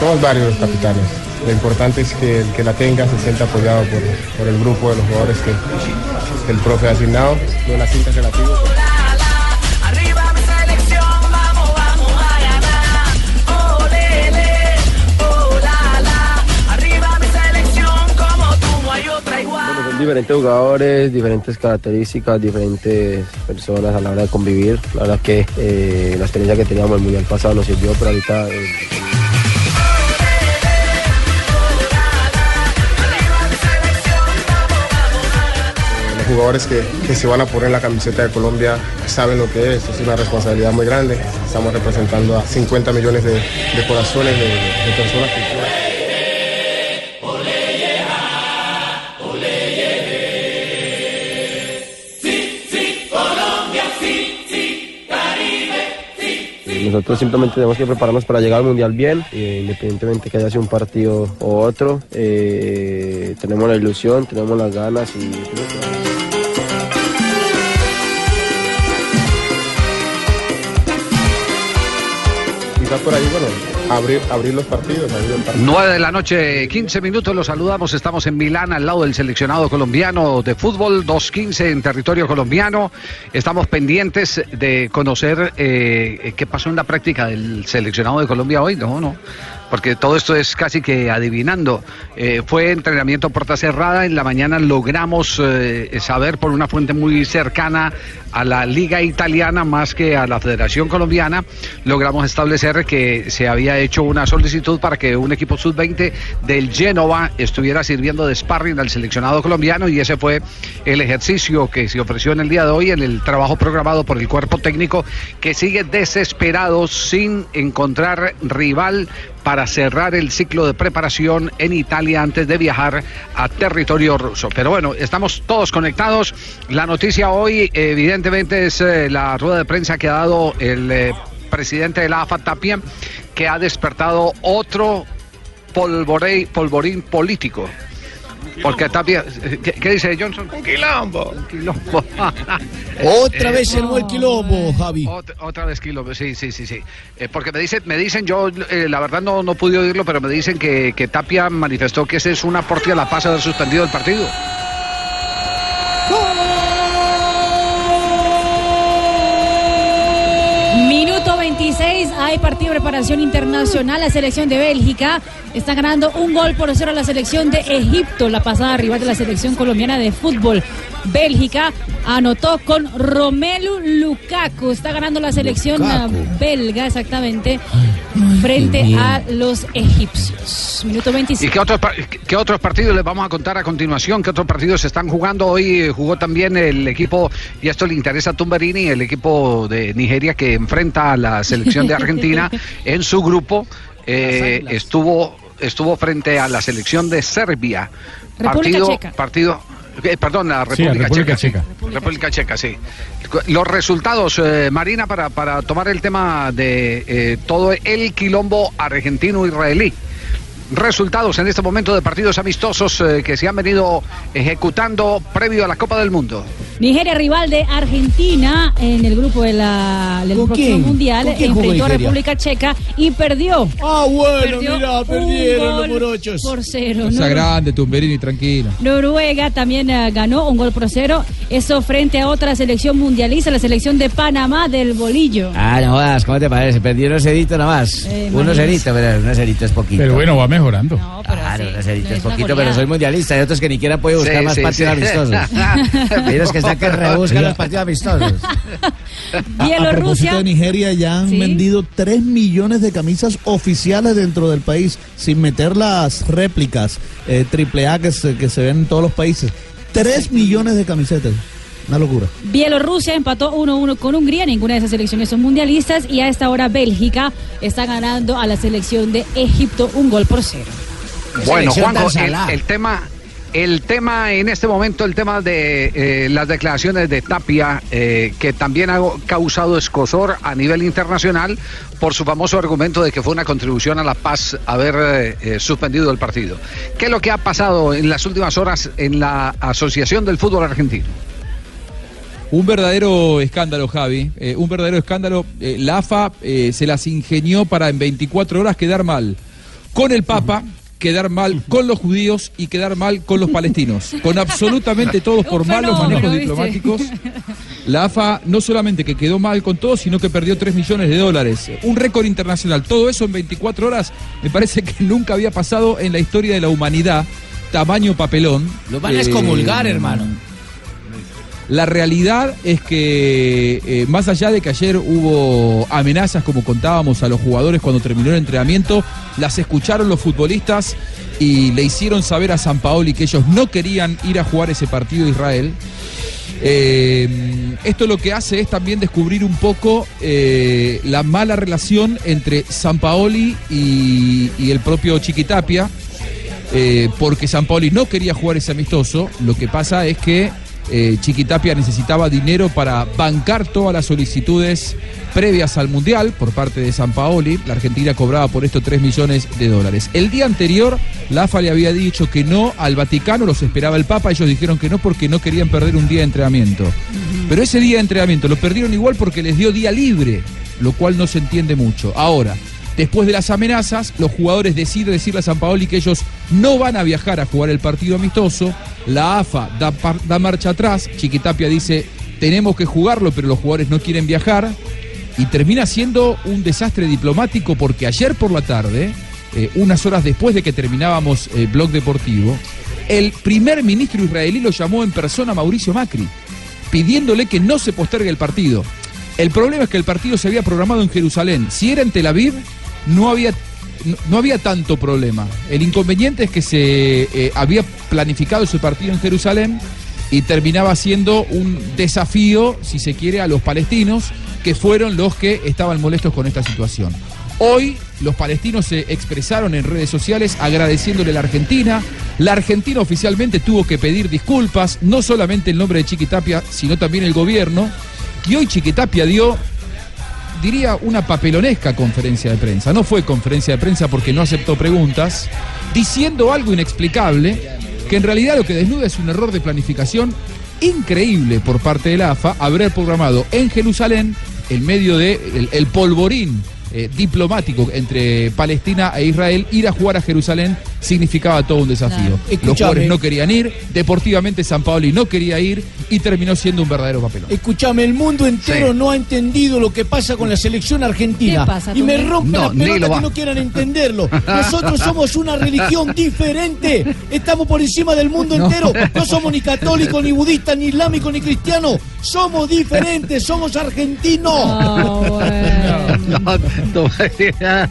Somos varios los capitanes. Lo importante es que el que la tenga se sienta apoyado por, por el grupo de los jugadores que, que el profe ha asignado. Yo la cinta que la pido. Arriba mi selección, vamos, vamos a ganar. Olele, la la. Arriba mi selección, como tú no hay otra igual. Son diferentes jugadores, diferentes características, diferentes personas a la hora de convivir. La verdad que eh, la experiencia que teníamos en el Mundial pasado nos sirvió, pero ahorita... eh, jugadores que, se van a poner la camiseta de Colombia saben lo que es. Es una responsabilidad muy grande. Estamos representando a 50 millones de, de corazones de, de personas que... Nosotros simplemente tenemos que prepararnos para llegar al Mundial bien, eh, independientemente que haya sido un partido o otro. eh, tenemos la ilusión, tenemos las ganas y... Quizás por ahí, bueno, abrir, abrir los partidos, abrir el partido. 9 de la noche, 15 minutos, los saludamos. Estamos en Milán, al lado del seleccionado colombiano de fútbol, 2.15 en territorio colombiano. Estamos pendientes de conocer eh, qué pasó en la práctica del seleccionado de Colombia hoy. No, no, porque todo esto es casi que adivinando. Eh, fue entrenamiento puerta cerrada. En la mañana logramos eh, saber por una fuente muy cercana a la Liga Italiana más que a la Federación Colombiana, logramos establecer que se había hecho una solicitud para que un equipo sub-20 del Génova estuviera sirviendo de sparring al seleccionado colombiano y ese fue el ejercicio que se ofreció en el día de hoy en el trabajo programado por el cuerpo técnico que sigue desesperado sin encontrar rival para cerrar el ciclo de preparación en Italia antes de viajar a territorio ruso. Pero bueno, estamos todos conectados. La noticia hoy, evidentemente, es eh, la rueda de prensa que ha dado el eh, presidente de la AFA Tapia, que ha despertado otro polvorín político. Porque Tapia, ¿qué, qué dice Johnson? Un quilombo. Un quilombo. Otra Eh, vez el quilombo, Javi. Otra, otra vez quilombo, sí, sí, sí, sí. Eh, porque me dicen, me dicen, yo eh, la verdad no, no pude oírlo, pero me dicen que, que Tapia manifestó que ese es una portilla la pasa haber suspendido el partido. Minuto 26, hay partido de preparación internacional. La selección de Bélgica está ganando un gol por cero a la selección de Egipto, la pasada rival de la selección colombiana de fútbol. Bélgica anotó con Romelu Lukaku. Está ganando la selección Lukaku. eh, belga, exactamente, frente a los egipcios. Minuto 26. ¿Y qué otros, par- qué otros partidos les vamos a contar a continuación? ¿Qué otros partidos se están jugando? Hoy eh, jugó también el equipo, y esto le interesa a Tumberini, el equipo de Nigeria que enfrenta a la selección de Argentina en su grupo. eh, estuvo, estuvo frente a la selección de Serbia. República partido, Checa. partido, eh, perdón, la Sí, la República, República Checa. Checa. República Checa, sí. Los resultados, eh, Marina, para, para tomar el tema de eh, todo el quilombo argentino-israelí. Resultados en este momento de partidos amistosos eh, que se han venido ejecutando previo a la Copa del Mundo. Nigeria, rival de Argentina en el grupo de la, del ¿Con próximo quién? mundial, ¿Con quién jugó enfrentó a? República Checa y perdió. Ah, bueno, Perdió mira, un perdieron los gol morochos. Por cero. Cosa Nor- grande, Tumberini, tranquilo. Noruega también eh, ganó un gol por cero. Eso frente a otra selección mundialista, la selección de Panamá del bolillo. Ah, no jodas, ¿cómo te parece? Perdí unos ceritos nomás. Eh, unos imagínese. ceritos, pero unos ceritos es poquito. Pero bueno, va mejorando. Claro, unos ceritos es es una poquito, goleada. pero soy mundialista. Hay otros que ni siquiera pueden buscar Sí, más sí, partidos sí. amistosos. Unos que están que rebuscan los partidos amistosos. A, a propósito de Nigeria, ya han Sí. vendido 3 millones de camisas oficiales dentro del país, sin meter las réplicas eh, triple A que se, que se ven en todos los países. 3 millones de camisetas. Una locura. Bielorrusia empató 1-1 con Hungría, ninguna de esas selecciones son mundialistas y a esta hora Bélgica está ganando a la selección de Egipto un gol por cero. Bueno, Juanjo, el, tema, el tema en este momento, el tema de eh, las declaraciones de Tapia, eh, que también ha causado escosor a nivel internacional por su famoso argumento de que fue una contribución a la paz haber eh, suspendido el partido. ¿Qué es lo que ha pasado en las últimas horas en la Asociación del Fútbol Argentino? Un verdadero escándalo, Javi. eh, un verdadero escándalo. Eh, la AFA eh, se las ingenió para en 24 horas quedar mal con el Papa, quedar mal con los judíos y quedar mal con los palestinos. Con absolutamente todos por malos manejos diplomáticos. La AFA no solamente que quedó mal con todos, sino que perdió 3 millones de dólares. Un récord internacional. Todo eso en 24 horas me parece que nunca había pasado en la historia de la humanidad. Tamaño papelón. Lo van a Eh, excomulgar, hermano. La realidad es que, eh, más allá de que ayer hubo amenazas, como contábamos a los jugadores cuando terminó el entrenamiento, las escucharon los futbolistas y le hicieron saber a San Paoli que ellos no querían ir a jugar ese partido de Israel. Eh, esto lo que hace es también descubrir un poco eh, la mala relación entre San Paoli y, el propio Chiquitapia porque San Paoli no quería jugar ese amistoso. Lo que pasa es que eh, Chiquitapia necesitaba dinero para bancar todas las solicitudes previas al Mundial por parte de San Paoli. La Argentina cobraba por esto 3 millones de dólares. El día anterior, la AFA le había dicho que no al Vaticano, los esperaba el Papa, ellos dijeron que no porque no querían perder un día de entrenamiento. Pero ese día de entrenamiento lo perdieron igual porque les dio día libre, lo cual no se entiende mucho. Ahora, Después de las amenazas, los jugadores deciden decirle a San Paoli que ellos no van a viajar a jugar el partido amistoso. La AFA da, marcha atrás. Chiquitapia dice, tenemos que jugarlo, pero los jugadores no quieren viajar. Y termina siendo un desastre diplomático porque ayer por la tarde, eh, unas horas después de que terminábamos el blog deportivo, el primer ministro israelí lo llamó en persona a Mauricio Macri, pidiéndole que no se postergue el partido. El problema es que el partido se había programado en Jerusalén. Si era en Tel Aviv, no había, no, había tanto problema. El inconveniente es que se eh, había planificado ese partido en Jerusalén y terminaba siendo un desafío, si se quiere, a los palestinos, que fueron los que estaban molestos con esta situación. Hoy los palestinos se expresaron en redes sociales agradeciéndole a la Argentina. La Argentina oficialmente tuvo que pedir disculpas, no solamente el nombre de Chiquitapia, sino también el gobierno. Y hoy Chiquitapia dio, diría, una papelonesca conferencia de prensa. No fue conferencia de prensa porque no aceptó preguntas, diciendo algo inexplicable, que en realidad lo que desnuda es un error de planificación increíble por parte de la AFA haber programado en Jerusalén, en medio de el polvorín eh, diplomático entre Palestina e Israel, ir a jugar a Jerusalén significaba todo un desafío. Los jugadores no querían ir, deportivamente San Paoli no quería ir y terminó siendo un verdadero papelón. Escúchame, el mundo entero Sí. no ha entendido lo que pasa con la selección argentina. ¿Qué pasa, y me rompe No, la pelota que no quieran entenderlo. Nosotros somos una religión diferente. Estamos por encima del mundo entero. No somos ni católicos, ni budistas, ni islámicos, ni cristianos. Somos diferentes, somos argentinos. Bueno. No, no,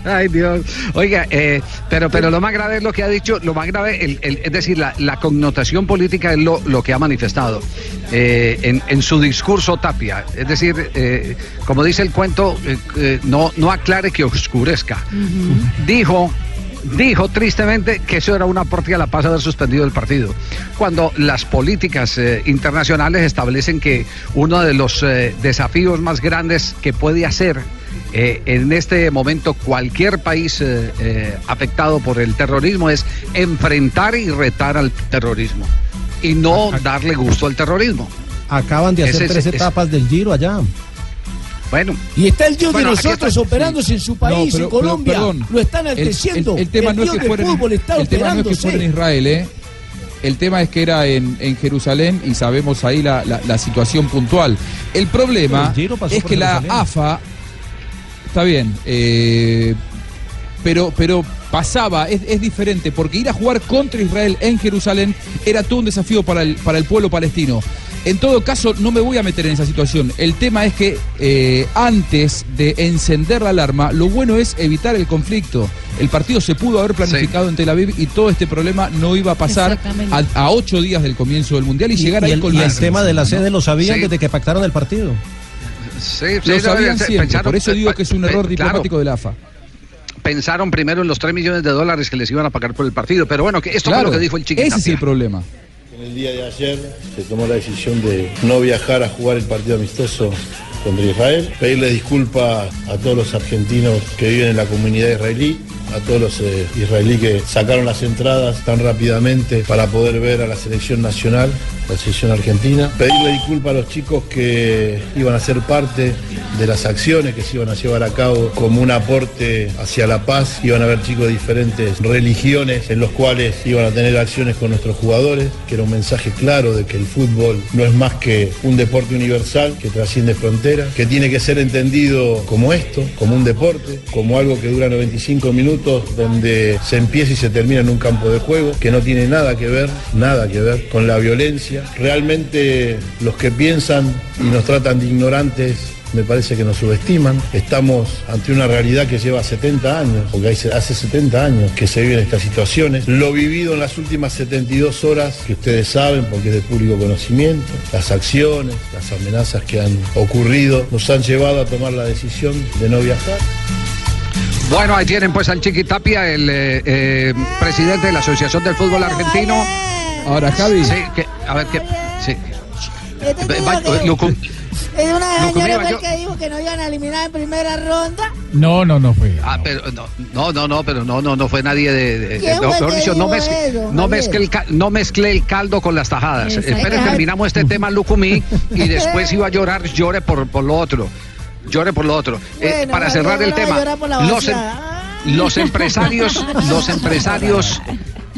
ay Dios. Oiga, eh, pero, pero lo más grave es lo que ha dicho, lo más grave, el- el- es decir, la, la connotación política es lo, lo que ha manifestado eh, en, en su discurso Tapia. Es decir, eh, como dice el cuento, eh, no, no aclare que oscurezca. Dijo dijo tristemente que eso era una aporte a la paz haber suspendido el partido. Cuando las políticas eh, internacionales establecen que uno de los eh, desafíos más grandes que puede hacer eh, en este momento cualquier país eh, eh, afectado por el terrorismo es enfrentar y retar al terrorismo y no darle gusto al terrorismo. Acaban de hacer es- tres es- etapas del Giro allá. Bueno. Y está el Dios Bueno, de nosotros está. operándose en su país, No, pero- en Colombia. pero, perdón. Lo están El- el- tema no es que fuera en, fútbol está el tema no es que fuera en Israel, ¿eh? El tema es que era en, en Jerusalén y sabemos ahí la, la- la situación puntual. El problema es que la. AFA está bien, eh, pero, pero pasaba, es, es diferente, porque ir a jugar contra Israel en Jerusalén era todo un desafío para el, para el pueblo palestino. En todo caso, no me voy a meter en esa situación. El tema es que eh, antes de encender la alarma, lo bueno es evitar el conflicto. El partido se pudo haber planificado en Tel Aviv y todo este problema no iba a pasar a, a ocho días del comienzo del Mundial y, llegar y ahí el, con y la- el tema de la sede lo sabían Sí. desde que pactaron el partido. Sí, Lo sí, sabían no, siempre, pensaron- por eso digo que es un error claro, diplomático de la AFA. pensaron primero en los 3 millones de dólares que les iban a pagar por el partido. Pero bueno, que esto Claro, fue lo que dijo el Chiqui ese es el problema. En el día de ayer se tomó la decisión de no viajar a jugar el partido amistoso contra Israel, pedirle disculpas a todos los argentinos que viven en la comunidad israelí, a todos los eh, israelíes que sacaron las entradas tan rápidamente para poder ver a la selección nacional, la selección argentina, pedirle disculpas a los chicos que iban a ser parte de las acciones que se iban a llevar a cabo como un aporte hacia la paz, iban a haber chicos de diferentes religiones en los cuales iban a tener acciones con nuestros jugadores, que era un mensaje claro de que el fútbol no es más que un deporte universal que trasciende fronteras, que tiene que ser entendido como esto, como un deporte, como algo que dura 95 minutos, donde se empieza y se termina en un campo de juego, que no tiene nada que ver, nada que ver con la violencia. Realmente los que piensan y nos tratan de ignorantes me parece que nos subestiman. Estamos ante una realidad que lleva 70 años, porque hace hace 70 años que se viven estas situaciones. Lo vivido en las últimas 72 horas, que ustedes saben porque es de público conocimiento, las acciones, las amenazas que han ocurrido, nos han llevado a tomar la decisión de no viajar. Bueno, ahí tienen pues al Chiqui Tapia, el eh, eh, presidente de la Asociación del Fútbol Argentino. Ahora, Javi. Sí, que, a ver, que, sí. Este Es una de las señoras fue yo- el que dijo que no iban a eliminar en primera ronda. No, no, no fue. Ah, pero no, no, no, no, pero no, no, no fue nadie de. de- ¿Quién no, fue dicho, no, mezcle, eso, no, mezcle el, no mezcle el caldo con las tajadas. Espere, terminamos este tema, Lucumí, y después iba a llorar, llore por, por lo otro. Llore por lo otro. Eh, Bueno, para Javier, cerrar el tema, los, em- los empresarios, los empresarios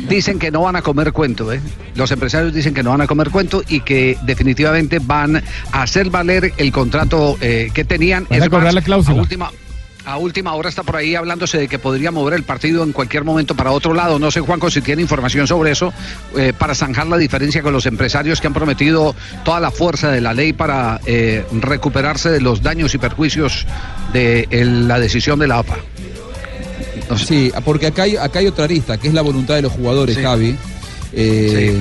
dicen que no van a comer cuento, ¿eh? Los empresarios dicen que no van a comer cuento y que definitivamente van a hacer valer el contrato eh, que tenían. Van a Es cobrar más, la cláusula. A última, a última hora está por ahí hablándose de que podría mover el partido en cualquier momento para otro lado. No sé, Juanco, si tiene información sobre eso, eh, para zanjar la diferencia con los empresarios que han prometido toda la fuerza de la ley para eh, recuperarse de los daños y perjuicios de el- la decisión de la AFA. Sí, porque acá hay, acá hay otra arista, que es la voluntad de los jugadores, Sí. Javi. Eh,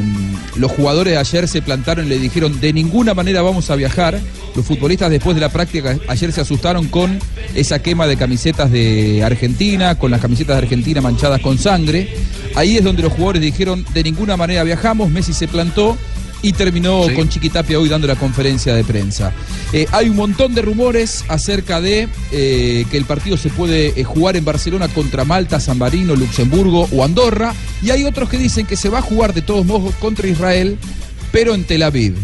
Los jugadores ayer se plantaron y le dijeron de ninguna manera vamos a viajar. Los futbolistas después de la práctica ayer se asustaron con esa quema de camisetas de Argentina, con las camisetas de Argentina manchadas con sangre. Ahí es donde los jugadores dijeron de ninguna manera viajamos. Messi se plantó y terminó Sí. con Chiquitapia hoy dando la conferencia de prensa. Eh, hay un montón de rumores acerca de eh, que el partido se puede eh, jugar en Barcelona contra Malta, San Marino, Luxemburgo o Andorra. Y hay otros que dicen que se va a jugar de todos modos contra Israel, pero en Tel Aviv.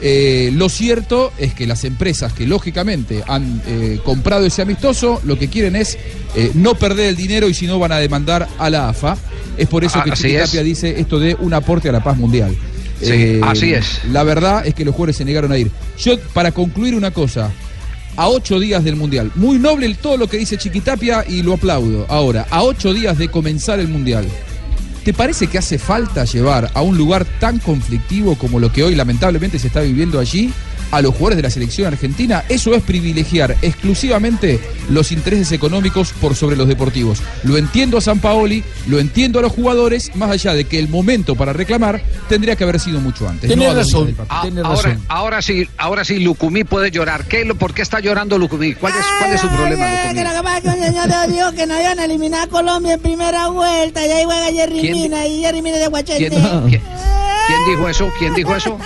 Eh, lo cierto es que las empresas que lógicamente han eh, comprado ese amistoso, lo que quieren es eh, no perder el dinero y si no van a demandar a la AFA. Es por eso Ah, que Chiquitapia es. dice esto de un aporte a la paz mundial. Sí, así es. La verdad es que los jugadores se negaron a ir. Yo, para concluir una cosa, a ocho días del Mundial, muy noble el- todo lo que dice Chiquitapia y lo aplaudo. Ahora, a ocho días de comenzar el Mundial, ¿te parece que hace falta llevar a un lugar tan conflictivo como lo que hoy lamentablemente se está viviendo allí a los jugadores de la selección argentina? Eso es privilegiar exclusivamente los intereses económicos por sobre los deportivos. Lo entiendo a San Paoli, lo entiendo a los jugadores, más allá de que el momento para reclamar tendría que haber sido mucho antes. Tiene no razón. Ah, Tiene ahora, razón. ahora sí, ahora sí, Lucumí puede llorar. ¿Qué, lo- ¿Por qué está llorando Lucumí? ¿Cuál es, cuál es su problema, Lucumí? que lo que pasa es que un señor te dijo que no iban a eliminar a Colombia en primera vuelta. Y ahí juega Jerry ¿Quién di- Mina y Jerry Mina de Guachete. ¿Quién, quién- quién dijo eso? ¿Quién dijo eso?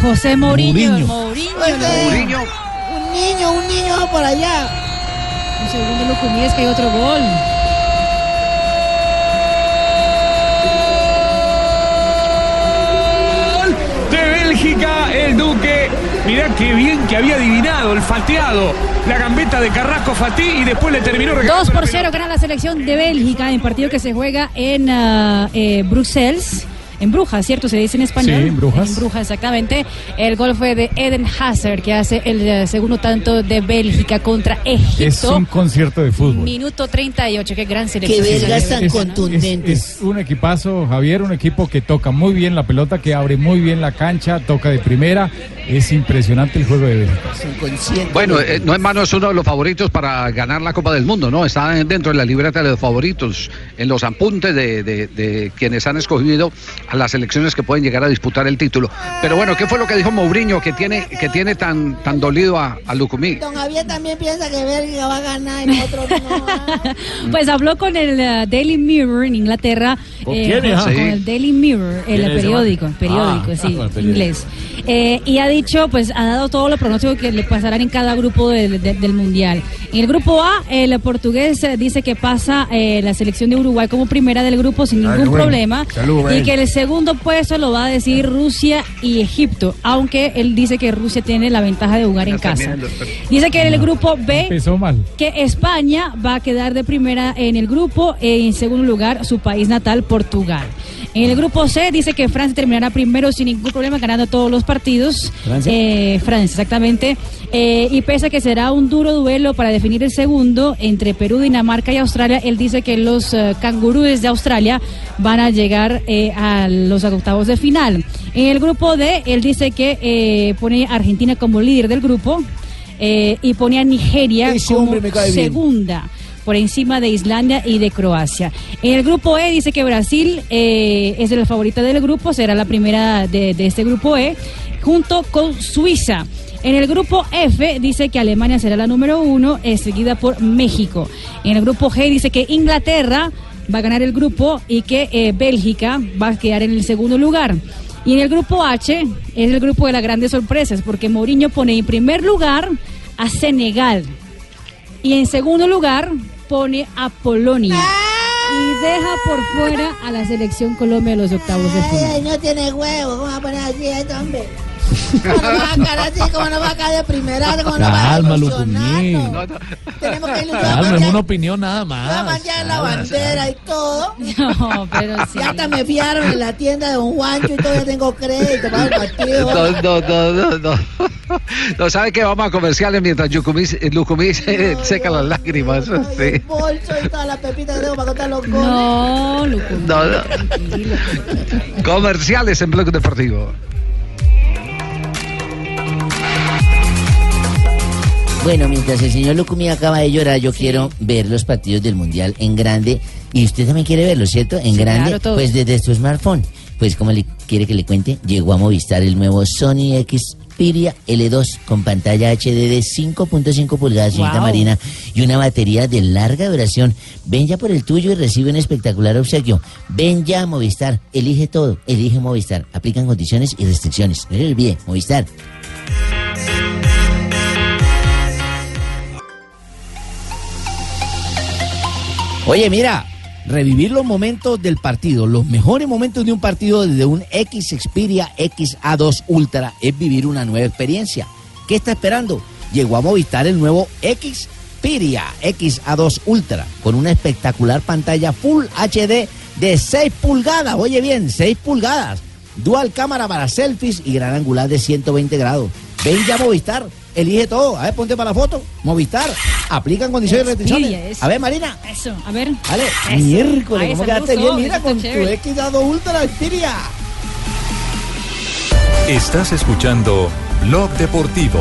José Mourinho. Mourinho. Mourinho. Oye, Mourinho. Un niño, un niño por allá. Un segundo Lucumí es que hay otro gol. Gol de Bélgica, el Duque. Mirá qué bien que había adivinado, el falteado, la gambeta de Carrasco Fatí y después le terminó 2 por 0 gana la selección de Bélgica en partido que se juega en eh, Bruselas. En Brujas, ¿cierto? Se dice en español. Sí, en Brujas. En Brujas, exactamente. El gol fue de Eden Hazard, que hace el eh, segundo tanto de Bélgica contra Egipto. Es un concierto de fútbol. Minuto 38, qué gran selección. Es- es- Es, un equipazo, Javier, un equipo que toca muy bien la pelota, que abre muy bien la cancha, toca de primera. Es impresionante el juego de Bélgica. Bueno, eh, no es mano, es uno de los favoritos para ganar la Copa del Mundo, ¿no? Está dentro de la libreta de los favoritos, en los apuntes de, de- de quienes han escogido a las selecciones que pueden llegar a disputar el título. Pero bueno, ¿qué fue lo que dijo Mourinho que tiene, que tiene tan, tan dolido a, a Lucumí? Don Javier también piensa que Bélgica va a ganar y nosotros no. Pues habló con el eh, Daily Mirror en Inglaterra. ¿Con eh, quién, con Sí. el Daily Mirror, ¿Quién el periódico, man? periódico, Ah, sí, ah, el periódico. inglés. Eh, y ha dicho, pues ha dado todos los pronósticos que le pasarán en cada grupo del- Mundial. En el grupo A, el portugués eh, dice que pasa eh, la selección de Uruguay como primera del grupo sin ningún bueno. problema. Salud, y que el segundo puesto lo va a decir Rusia y Egipto, aunque él dice que Rusia tiene la ventaja de jugar en casa. Dice que en el grupo B que España va a quedar de primera en el grupo, en segundo lugar su país natal, Portugal. En el grupo C dice que Francia terminará primero sin ningún problema, ganando todos los partidos. ¿Francia? Eh, Francia, exactamente. Eh, y pese a que será un duro duelo para definir el segundo entre Perú, Dinamarca y Australia, él dice que los eh, cangurúes de Australia van a llegar eh, a los octavos de final. En el grupo D, él dice que eh, pone a Argentina como líder del grupo eh, y pone a Nigeria Ese como bien. Por encima de Islandia y de Croacia. En el grupo E dice que Brasil eh, es la favorita del grupo, será la primera de, de este grupo E, junto con Suiza. En el grupo F dice que Alemania será la número uno, eh, seguida por México. En el grupo G dice que Inglaterra va a ganar el grupo y que eh, Bélgica va a quedar en el segundo lugar. Y en el grupo H es el grupo de las grandes sorpresas, porque Mourinho pone en primer lugar a Senegal. Y en segundo lugar pone a Polonia. Y deja por fuera a la selección Colombia de los octavos de final. no tiene huevo, ¿cómo va a poner así esto, hombre? ¿Cómo nos va a sacar así? ¿Cómo nos va a caer de primera? ¿Cómo nos va a? Lucumí. Tenemos que ilusionar. Calma, una opinión nada Va a más. manchar la bandera y todo. No, pero sí. Ya hasta me fiaron en la tienda de Don Juancho y todavía tengo crédito para el partido. No, no, no, no, no. No, sabe que vamos a comerciales mientras Lucumí, Lucumí se seca las lágrimas. Sí. Bolso y que tengo para contar los goles. No, Lucumí. No, no. Comerciales en Blog Deportivo. Bueno, mientras el señor Lucumi acaba de llorar, yo quiero ver los partidos del Mundial en grande. Y usted también quiere verlo, ¿cierto? En Sí, grande, claro, pues desde su smartphone. Pues como le quiere que le cuente, llegó a Movistar el nuevo Sony Xperia L2 con pantalla HD de 5.5 pulgadas, señorita Wow. Marina, y una batería de larga duración. Ven ya por el tuyo y recibe un espectacular obsequio. Ven ya a Movistar, elige todo, elige Movistar. Aplican condiciones y restricciones. No le olvide, Movistar. Oye, mira, revivir los momentos del partido, los mejores momentos de un partido desde un X Xperia XA2 Ultra es vivir una nueva experiencia. ¿Qué está esperando? Llegó a Movistar el nuevo Xperia XA2 Ultra con una espectacular pantalla Full HD de 6 pulgadas. Oye bien, 6 pulgadas. Dual cámara para selfies y gran angular de 120 grados. Ven ya a Movistar, elige todo. A ver, ponte para la foto. Movistar, aplican condiciones y restricciones. A ver, Marina. Eso, a ver. Vale, Eso. miércoles, Ay, ¿cómo quedaste bien? Mira, con tu chévere. X2 Ultra Xperia. Estás escuchando Blog Deportivo.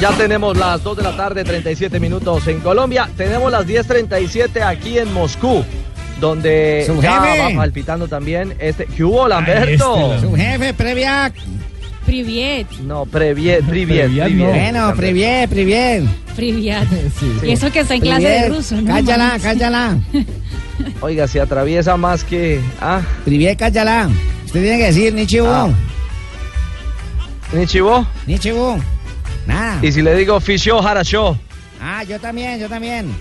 Ya tenemos las 2 de la tarde, 37 minutos en Colombia. Tenemos las 10.37 aquí en Moscú, donde Su ya jefe. va palpitando también este. ¿Qué hubo, Lamberto? Su jefe, Previac. Priviet. No, Previet, Priviet, no. Bueno, Priviet, Priviet. Priviat. Sí. Y eso que está en clase de ruso, ¿no? Cállala, cállala. Oiga, se atraviesa más que. Ah, Priviet, cállala. Usted tiene que decir, Nichibu. Ah. Nichibo. Nichibo. Nada. Y si le digo Fisho Harasho. Ah, yo también, yo también.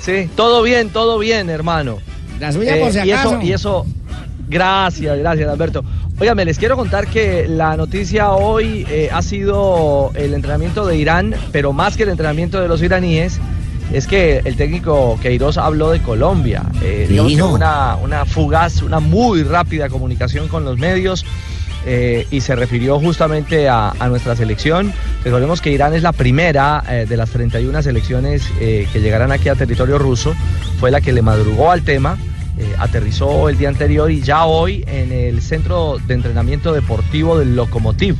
Sí, todo bien, todo bien, hermano. La suya por si y acaso. eso, y eso, gracias, gracias, Alberto. Óigame, les quiero contar que la noticia hoy eh, ha sido el entrenamiento de Irán, pero más que el entrenamiento de los iraníes, es que el técnico Queiroz habló de Colombia. Eh, digamos que Dijo. una, una fugaz, una muy rápida comunicación con los medios. Eh, y se refirió justamente a, a nuestra selección. Recordemos que Irán es la primera eh, de las 31 selecciones eh, que llegarán aquí a territorio ruso. Fue la que le madrugó al tema. aterrizó el día anterior y ya hoy en el centro de entrenamiento deportivo del Lokomotiv,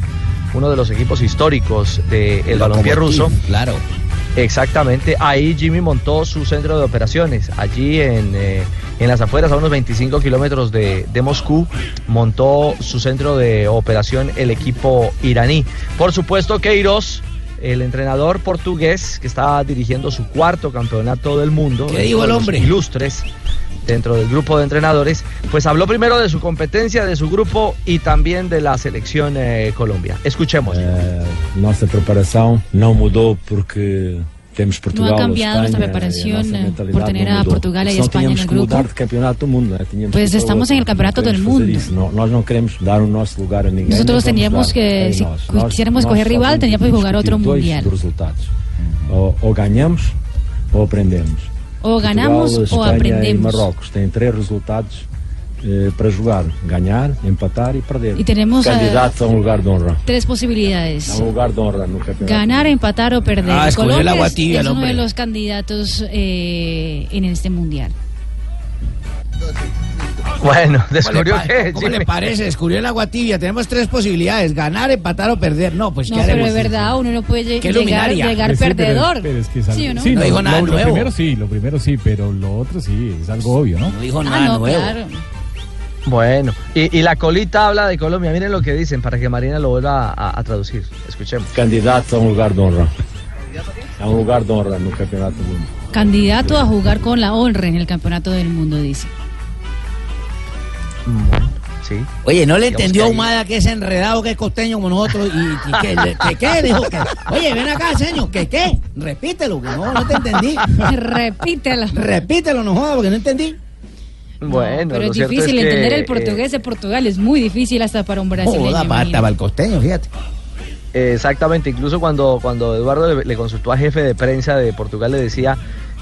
uno de los equipos históricos del balompié Lokomotiv, ruso. Claro. Exactamente, ahí Jimmy montó su centro de operaciones, allí en, en las afueras, a unos 25 kilómetros de, de Moscú, montó su centro de operación el equipo iraní. Por supuesto, Queiroz, el entrenador portugués que está dirigiendo su cuarto campeonato del mundo, ¿Qué dijo uno el hombre? Ilustres dentro del grupo de entrenadores, pues habló primero de su competencia, de su grupo y también de la selección eh, Colombia. Escuchemos. Eh, nossa preparação não mudou porque No ha cambiado nuestra e a preparación eh, por tener a. Portugal y Senão España en el grupo. mundo? Tínhamos Pues estamos en el campeonato del mundo. nós não queremos dar o nosso lugar a ninguém. Nosotros teníamos que, si nós. Quisiéramos nós coger rival, teníamos que jugar otro mundial. Ou, ou ganhamos ou aprendemos. O ganamos Portugal, o aprendemos. Marrocos têm três resultados eh, para jogar: ganhar, empatar e perder. E teremos, eh, candidatos a um lugar de honra. Tres posibilidades. A um lugar de honra no campeonato. Ganar, empatar o perder. Ah, escogió el Colombia agua es- tibia, es, el uno de los candidatos eh, en este mundial. Bueno, ¿Cómo le, descubrió que ¿Cómo le parece? Descubrió el agua tibia. Tenemos tres posibilidades: ganar, empatar o perder. No, pues No, ¿qué pero es verdad, uno no puede llegar, luminaria. llegar sí, perdedor. pero es que es algo- ¿Sí o no? Sí, No lo- dijo nada lo, lo nuevo. primero sí, lo primero sí, pero lo otro sí, es algo obvio, ¿no? No dijo Ah, nada no, nuevo. claro. Bueno, y, y la colita habla de Colombia. Miren lo que dicen para que Marina lo vuelva a, a traducir. Escuchemos. Candidatos a um lugar de honra. A um lugar de honra no campeonato do mundo. Candidato a jugar con la honra en el campeonato del mundo, dice. Sí. Oye, ¿no le Digamos entendió a que Humada que es enredado, que es costeño como nosotros? ¿Y, y que, le- que qué? Dijo que, oye, ven acá, señor, ¿que qué? Repítelo, que no, no te entendí. Repítelo. Repítelo, no jodas, porque no entendí. Bueno, Pero lo es cierto difícil que, entender el eh, portugués de Portugal, es muy difícil hasta para un brasileño. Joda, imagínate. para el costeño, fíjate. Exactamente, incluso cuando, cuando Eduardo le, le consultó a jefe de prensa de Portugal, le decía,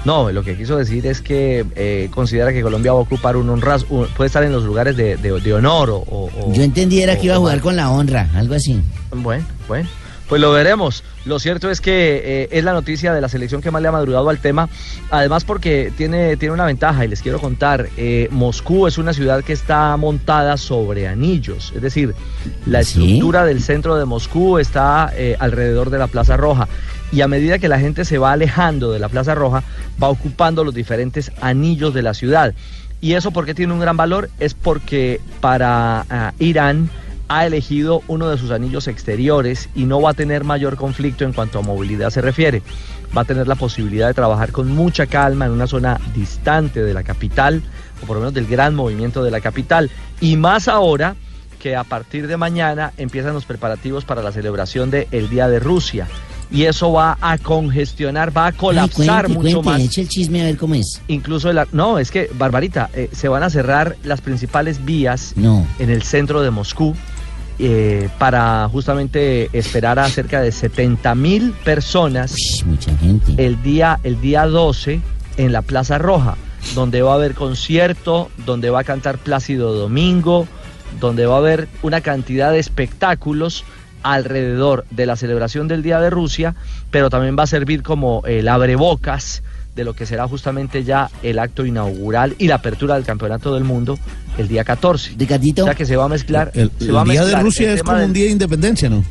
no, lo que quiso decir es que eh, considera que Colombia va a ocupar un honras, un- puede estar en los lugares de, de- de honor o, Yo entendí era que iba a o- jugar con la honra, algo así. Bueno, bueno. Pues lo veremos. Lo cierto es que eh, es la noticia de la selección que más le ha madrugado al tema. Además porque tiene, tiene una ventaja y les quiero contar. eh, Moscú es una ciudad que está montada sobre anillos. Es decir, la ¿Sí? estructura del centro de Moscú está eh, alrededor de la Plaza Roja. Y a medida que la gente se va alejando de la Plaza Roja, va ocupando los diferentes anillos de la ciudad. ¿Y eso por qué tiene un gran valor? Es porque para ah, Irán ha elegido uno de sus anillos exteriores y no va a tener mayor conflicto en cuanto a movilidad se refiere. Va a tener la posibilidad de trabajar con mucha calma en una zona distante de la capital, o por lo menos del gran movimiento de la capital. Y más ahora que a partir de mañana empiezan los preparativos para la celebración del Día de Rusia. Y eso va a congestionar, va a colapsar Ay, cuente, mucho cuente, más eche el chisme a ver cómo es. incluso el no es que Barbarita eh, se van a cerrar las principales vías No. en el centro de Moscú eh, para justamente esperar a cerca de 70 mil personas Mucha gente. el día el día 12 en la Plaza Roja donde va a haber concierto donde va a cantar Plácido Domingo donde va a haber una cantidad de espectáculos alrededor de la celebración del Día de Rusia, pero también va a servir como el abrebocas de lo que será justamente ya el acto inaugural y la apertura del Campeonato del Mundo el día 14. Ricardito. O sea que se va a mezclar. El, se el va a día de Rusia es como del- un día de independencia, ¿no?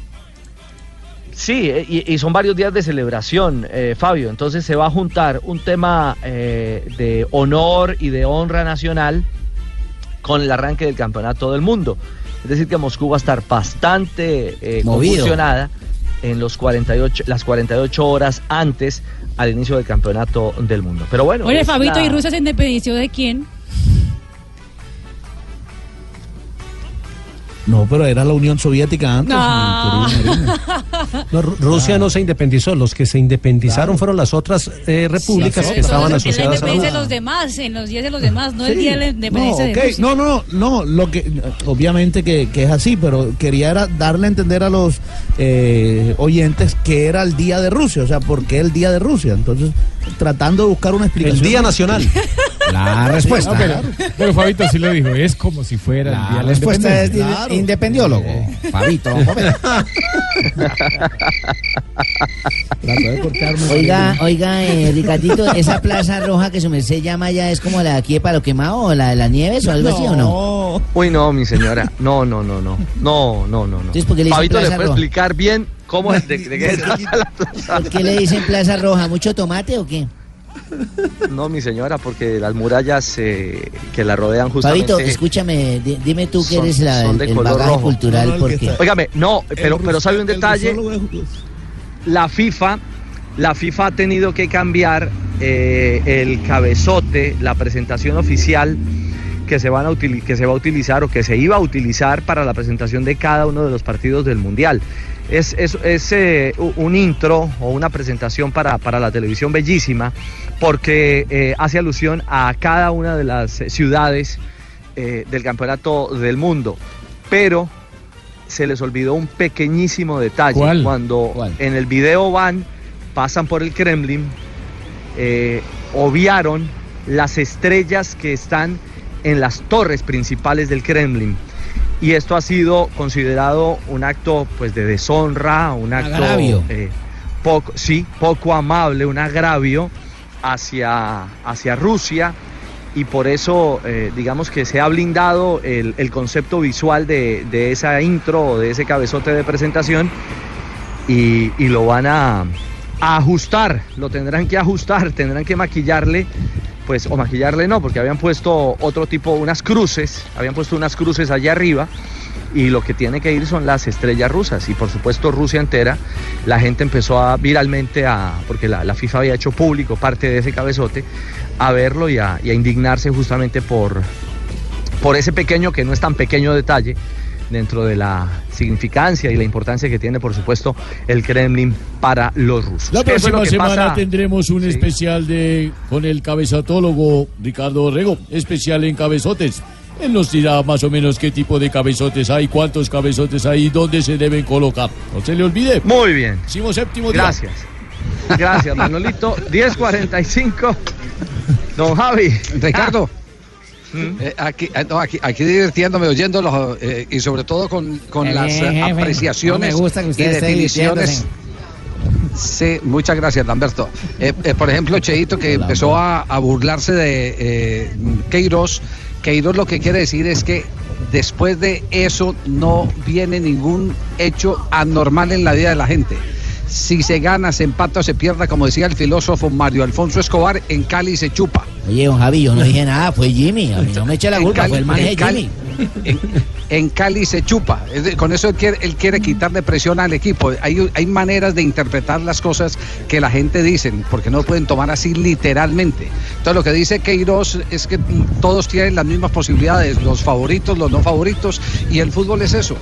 Sí, eh, y, y son varios días de celebración, eh, Fabio. Entonces se va a juntar un tema eh, de honor y de honra nacional con el arranque del campeonato del mundo. Es decir, que Moscú va a estar bastante eh, convulsionada en los 48, las 48 horas antes al inicio del campeonato del mundo. Pero bueno. Oye, Fabito, la- ¿y Rusia se independenció de quién? No, pero era la Unión Soviética antes. No. No, Ru- Rusia no se independizó, los que se independizaron fueron las otras eh, repúblicas que estaban Entonces, es la asociadas a independencia de los demás, en los días de los demás, no el Sí. día de la No, independencia ok, de Rusia. no, no, no, lo que obviamente que, que es así, pero quería era darle a entender a los eh, oyentes que era el día de Rusia, o sea, ¿por qué el día de Rusia? Entonces, tratando de buscar una explicación. Día Nacional. La respuesta. No, pero, pero Fabito sí lo dijo, es como si fuera el día La respuesta es de- independiólogo. Fabito, a ver. Oiga, oiga, eh, Ricardito, esa plaza roja que su merced llama ya es como la de aquí de Palo Quemado o la de las Nieves o algo así, ¿o no? Uy, no, mi señora. No, no, no, no. No, no, no, no. Entonces, ¿por qué le dicen Fabito le puede Roja? explicar bien cómo es de, de qué se trata la plaza. ¿Por qué le dicen plaza roja? ¿Mucho tomate o qué? No, mi señora, porque las murallas eh, que la rodean justamente. Fabito, escúchame, di- dime tú que son- eres la, son el, de el color bagaje rojo. cultural, No, no, el ¿por que qué? está- Óigame, no, pero, pero sabe un detalle. La FIFA, la FIFA ha tenido que cambiar eh, el cabezote, la presentación oficial que se, van a que se va a utilizar o que se iba a utilizar para la presentación de cada uno de los partidos del Mundial. Es, es- es, eh, un intro o una presentación para, para la televisión bellísima porque eh, hace alusión a cada una de las ciudades eh, del campeonato del mundo. Pero se les olvidó un pequeñísimo detalle. ¿Cuál? Cuando en el video van, pasan por el Kremlin, obviaron las estrellas que están en las torres principales del Kremlin. Y esto ha sido considerado un acto pues de deshonra, un acto Agravio. eh, poco, sí, poco amable, un agravio hacia, hacia Rusia y por eso eh, digamos que se ha blindado el, el concepto visual de, de esa intro o de ese cabezote de presentación y, y lo van a, a ajustar, lo tendrán que ajustar, tendrán que maquillarle, pues, o maquillarle no, porque habían puesto otro tipo, unas cruces, habían puesto unas cruces allá arriba y lo que tiene que ir son las estrellas rusas y por supuesto Rusia entera, la gente empezó a viralmente a, porque la, la FIFA había hecho público parte de ese cabezote, a verlo y a, y a indignarse justamente por, por ese pequeño, que no es tan pequeño detalle, dentro de la significancia y la importancia que tiene, por supuesto, el Kremlin para los rusos. La es próxima semana pasa- tendremos un especial de con el cabezatólogo Ricardo Orrego, especial en cabezotes. Él nos dirá más o menos qué tipo de cabezotes hay, cuántos cabezotes hay y dónde se deben colocar. No se le olvide. Muy bien. Séptimo día. Gracias. Gracias, Manolito. 10.45. Don Javi. Ricardo. Eh, aquí, eh, no, aquí, aquí divirtiéndome, oyéndolo eh, y sobre todo con, con Eh, las jefe, apreciaciones no me gusta que usted y definiciones. Sí, muchas gracias, Lamberto. Eh, por ejemplo, Cheito, que empezó a, a burlarse de Queiroz. Queiroz lo que quiere decir es que después de eso no viene ningún hecho anormal en la vida de la gente. Si se gana, se empata o se pierda, como decía el filósofo Mario Alfonso Escobar, en Cali se chupa. Oye, don Javi, yo no dije nada, fue Jimmy. A mí no me eche la En culpa, Cali- fue el manejo de Jimmy. En, en Cali se chupa. Con eso él quiere, él quiere quitarle presión al equipo. Hay, hay maneras de interpretar las cosas que la gente dice, porque no lo pueden tomar así literalmente. Entonces lo que dice Queiroz es que todos tienen las mismas posibilidades, los favoritos, los no favoritos, y el fútbol es eso.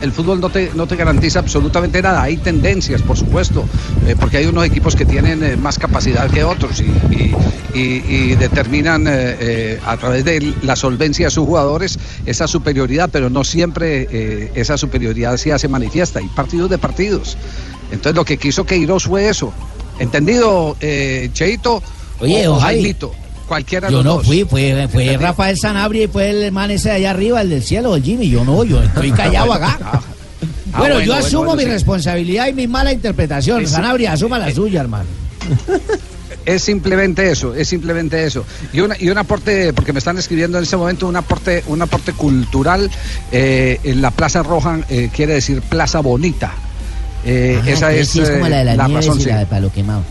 El fútbol no te, no te garantiza absolutamente nada. Hay tendencias, por supuesto, eh, porque hay unos equipos que tienen eh, más capacidad que otros y, y- y- y determinan eh, a través de la solvencia de sus jugadores esa superioridad, pero no siempre esa superioridad se hace manifiesta. Hay partidos de partidos. Entonces lo que quiso Queiroz fue eso. ¿Entendido, Cheito? Oye, o, Jaimito? Cualquiera de Yo no fui, fue, fue. Rafael Sanabria y fue el man ese de allá arriba, el del cielo, el Jimmy. Yo no, yo estoy callado acá. Ah, bueno, bueno, yo bueno, asumo bueno, mi sí. responsabilidad y mi mala interpretación. Sí. Sanabria, asuma la suya, hermano. Es simplemente eso, es simplemente eso. Y, una, y un aporte, porque me están escribiendo en este momento, un aporte, un aporte cultural. eh, en la Plaza Roja eh, quiere decir Plaza Bonita. Eh, Ah, esa es sí, es como eh, la de nieves razón. y sí. la de Palo Quemado.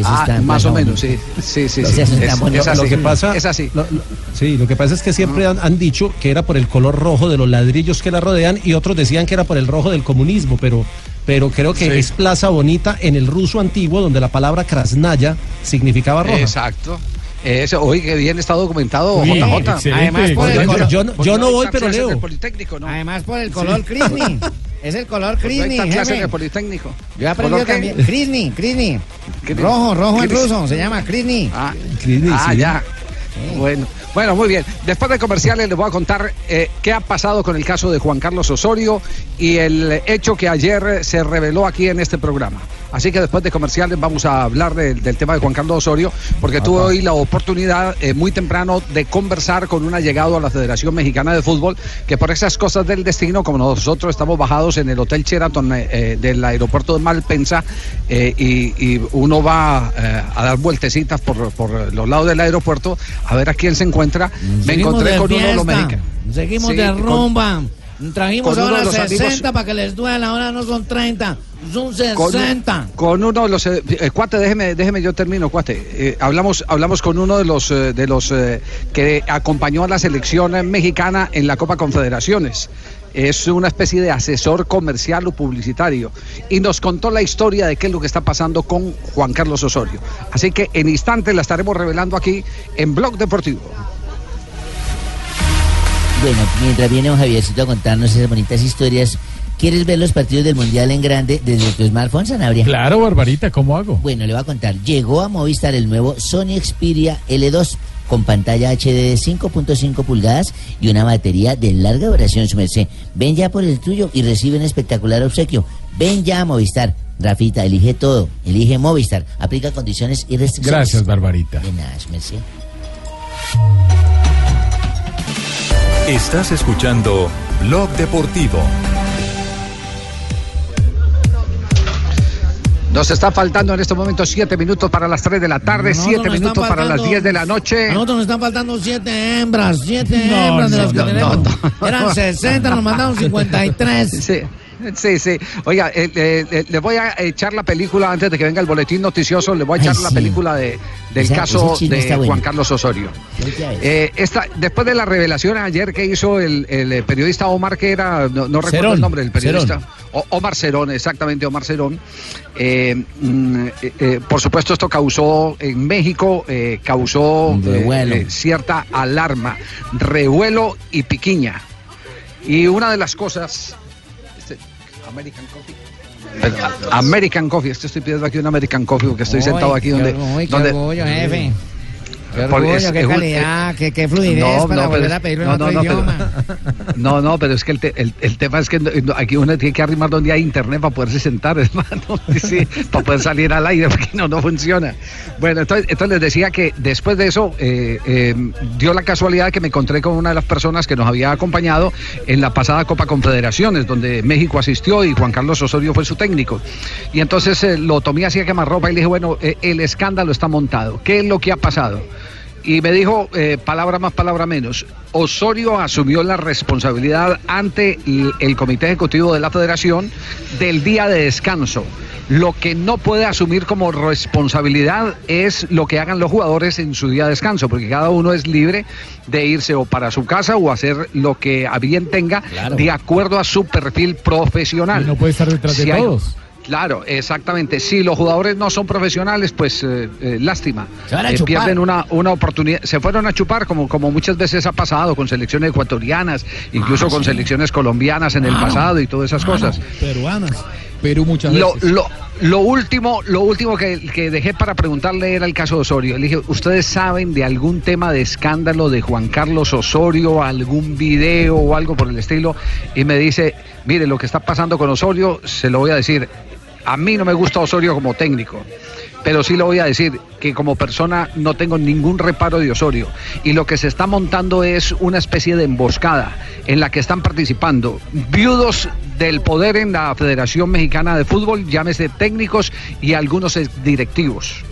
Eso Ah, está más o menos, sí. Sí, sí, sí. Es- lo así. que pasa Es así. lo- lo- sí lo que pasa es que siempre han, han dicho que era por el color rojo de los ladrillos que la rodean y otros decían que era por el rojo del comunismo pero pero creo que Sí. es plaza bonita en el ruso antiguo donde la palabra krasnaya significaba roja Exacto. Eso, hoy que bien está documentado, JJ. Además, por el Yo, color- yo no- yo voy, pero leo. Politécnico, ¿no? Además por el color Crisni. Es el color Pues Crisni, tan clases en el Politécnico. Yo he aprendido también. Crisni, Crisni. Rojo, rojo en ruso, se llama Crisni. Ah, ah, ya. Bueno, bueno, muy bien. Después de comerciales les voy a contar eh, qué ha pasado con el caso de Juan Carlos Osorio y el hecho que ayer se reveló aquí en este programa. Así que después de comerciales vamos a hablar del, del tema de Juan Carlos Osorio, porque tuve hoy la oportunidad eh, muy temprano de conversar con un allegado a la Federación Mexicana de Fútbol, que por esas cosas del destino, como nosotros estamos bajados en el Hotel Sheraton eh, eh, del aeropuerto de Malpensa, eh, y, y uno va a dar vueltecitas por, por los lados del aeropuerto a ver a quién se encuentra. Me encontré con uno de los fiesta, mexicanos. Seguimos Sí, de con- rumba. Trajimos con uno ahora de los 60 amigos- para que les duela. Ahora no son 30, son con, 60. con uno de los eh, eh, cuate déjeme déjeme yo termino cuate. Eh, hablamos hablamos con uno de los eh, de los eh, que acompañó a la selección mexicana en la Copa Confederaciones. Es una especie de asesor comercial o publicitario. Y nos contó la historia de qué es lo que está pasando con Juan Carlos Osorio. Así que en instantes la estaremos revelando aquí en Blog Deportivo. Bueno, mientras viene Javiercito a contarnos esas bonitas historias, ¿quieres ver los partidos del Mundial en grande desde tu smartphone, Sanabria? Claro, Barbarita, ¿cómo hago? Bueno, le voy a contar. Llegó a Movistar el nuevo Sony Xperia L2 con pantalla HD de 5.5 pulgadas y una batería de larga duración, su merced. Ven ya por el tuyo y recibe un espectacular obsequio. Ven ya a Movistar. Rafita, elige todo. Elige Movistar. Aplica condiciones y restricciones. Gracias, Barbarita. De nada, su merced. Estás escuchando Blog Deportivo. Nos está faltando en este momento siete minutos para las 3 de la tarde, siete minutos para las 10 de la noche. A nosotros nos están faltando siete hembras, siete No, hembras de no, las que no, tenemos. Eran. 60, nos mandaron 53. Sí. Sí, sí. Oiga, eh, eh, eh, le voy a echar la película antes de que venga el boletín noticioso. Le voy a Ay, echar la película de, del caso de bueno. Juan Carlos Osorio. Eh, esta, después de la revelación ayer que hizo el, el, eh, periodista Omar, que era, no, no recuerdo Cerón, el nombre del periodista, Cerón. O- Omar Cerón, exactamente Omar Cerón. eh, mm, eh, por supuesto, esto causó en México, eh, causó cierta alarma, revuelo y piquiña. Y una de las cosas. American Coffee. Eh, American Coffee, esto estoy pidiendo aquí un American Coffee porque estoy sentado aquí donde. donde- orgullo, jefe. Qué orgullo, es- qué es calidad, qué, qué fluidez no, para no, volver pero- a pedirlo no, en no, otro no, pero- idioma. No, no, pero es que el, te- el- el tema es que aquí uno tiene que arrimar donde hay internet para poderse sentar, hermano, sí, para poder salir al aire, porque no, no funciona. Bueno, entonces, entonces les decía que después de eso eh, eh, dio la casualidad que me encontré con una de las personas que nos había acompañado en la pasada Copa Confederaciones, donde México asistió y Juan Carlos Osorio fue su técnico. Y entonces eh, lo tomé así a quemarropa y le dije, bueno, eh, el escándalo está montado. ¿Qué es lo que ha pasado? Y me dijo, eh, palabra más, palabra menos, Osorio asumió la responsabilidad ante el, el Comité Ejecutivo de la Federación del día de descanso. Lo que no puede asumir como responsabilidad es lo que hagan los jugadores en su día de descanso, porque cada uno es libre de irse o para su casa o hacer lo que a bien tenga de acuerdo a su perfil profesional. Y no puede estar detrás de hay- todos. Claro, exactamente. Si los jugadores no son profesionales, pues eh, eh, lástima. Se van a Eh, chupar. pierden una, una oportunidad. Se fueron a chupar, como, como muchas veces ha pasado con selecciones ecuatorianas, incluso Ah, con sí. selecciones colombianas en el pasado y todas esas cosas. Peruanas. Perú muchas Lo, veces. lo, lo último, lo último que, que dejé para preguntarle era el caso de Osorio. Le dije, ¿ustedes saben de algún tema de escándalo de Juan Carlos Osorio, algún video o algo por el estilo? Y me dice, mire, lo que está pasando con Osorio, se lo voy a decir. A mí no me gusta Osorio como técnico, pero sí lo voy a decir que como persona no tengo ningún reparo de Osorio. Y lo que se está montando es una especie de emboscada en la que están participando viudos del poder en la Federación Mexicana de Fútbol, llámese técnicos y algunos directivos.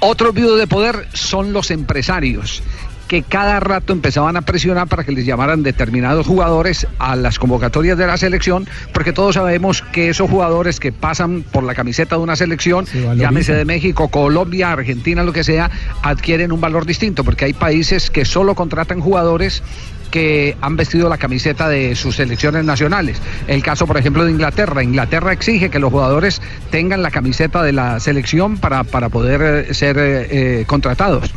Otro viudo de poder son los empresarios que cada rato empezaban a presionar para que les llamaran determinados jugadores a las convocatorias de la selección, porque todos sabemos que esos jugadores que pasan por la camiseta de una selección, valorizan. llámese de México, Colombia, Argentina, lo que sea, adquieren un valor distinto, porque hay países que solo contratan jugadores que han vestido la camiseta de sus selecciones nacionales. El caso, por ejemplo, de Inglaterra. Inglaterra exige que los jugadores tengan la camiseta de la selección para, para poder eh, ser eh, eh, contratados.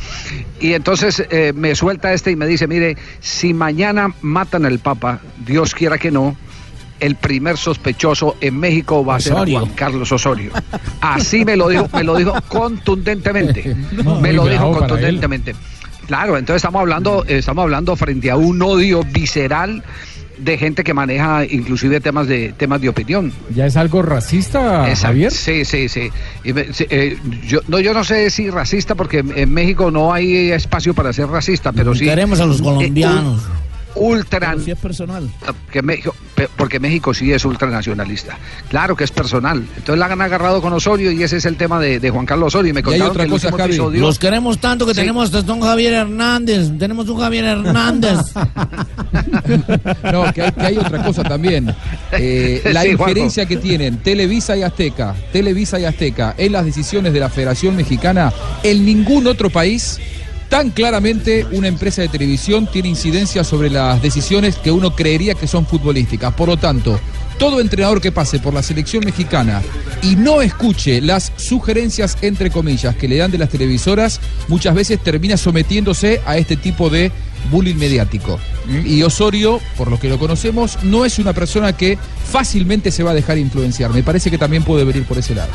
Y entonces eh, me suelta este y me dice, mire, si mañana matan al Papa, Dios quiera que no, el primer sospechoso en México va a ser. Juan Carlos Osorio. Así me lo dijo, me lo dijo contundentemente. No, me lo dijo él. Claro, entonces estamos hablando, eh, estamos hablando frente a un odio visceral de gente que maneja inclusive temas de temas de opinión. ¿Ya es algo racista, Exacto. Javier? Sí, sí, sí. Y me- sí, eh, yo, no, yo no sé si racista, porque en- México no hay espacio para ser racista, pero sí. Queremos a los eh, colombianos. un- ultra. Sí es personal. Que México, porque México sí es ultranacionalista. Claro que es personal. Entonces la han agarrado con Osorio y ese es el tema de, de Juan Carlos Osorio. Y me hay contaron otra que cosa, Javi. episodio- Los queremos tanto que Sí. tenemos hasta un Javier Hernández. Tenemos un Javier Hernández. No, que hay, que hay otra cosa también. Eh, la Sí, Juanjo. injerencia que tienen Televisa y Azteca, Televisa y Azteca en las decisiones de la Federación Mexicana, en ningún otro país tan claramente una empresa de televisión tiene incidencia sobre las decisiones que uno creería que son futbolísticas. Por lo tanto, todo entrenador que pase por la selección mexicana y no escuche las sugerencias, entre comillas, que le dan de las televisoras, muchas veces termina sometiéndose a este tipo de bullying mediático. Y Osorio, por lo que lo conocemos, no es una persona que fácilmente se va a dejar influenciar. Me parece que también puede venir por ese lado.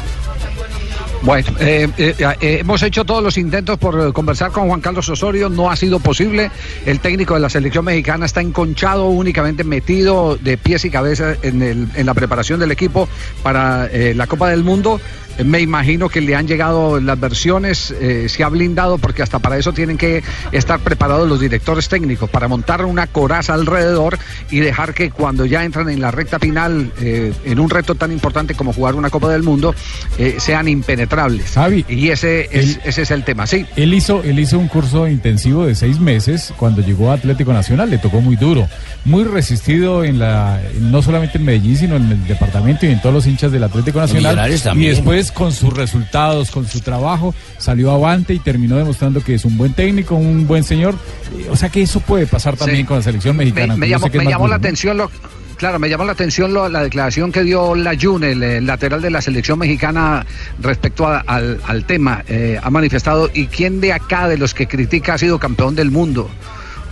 Bueno, eh, eh, eh, hemos hecho todos los intentos por conversar con Juan Carlos Osorio, no ha sido posible. El técnico de la selección mexicana está enconchado, únicamente metido de pies y cabeza en, la preparación del equipo para la Copa del Mundo. Me imagino que le han llegado las versiones, eh, se ha blindado porque hasta para eso tienen que estar preparados los directores técnicos, para montar una coraza alrededor y dejar que cuando ya entran en la recta final, eh, en un reto tan importante como jugar una Copa del Mundo, eh, sean impenetrables. y ese es, ese es el tema, sí. Él hizo, él hizo un curso intensivo de seis meses cuando llegó a Atlético Nacional, le tocó muy duro, muy resistido en la, no solamente en Medellín, sino en el departamento y en todos los hinchas del Atlético Nacional. Y también. Con sus resultados, con su trabajo, salió avante y terminó demostrando que es un buen técnico, un buen señor. Eh, O sea que eso puede pasar también Sí. con la selección mexicana. Me, llamó, sé me la atención lo, claro, me llamó la atención lo- la declaración que dio Layun, el, eh, lateral de la selección mexicana, respecto a- al, al tema. Eh, ha manifestado, ¿y quién de acá, de los que critica, ha sido campeón del mundo?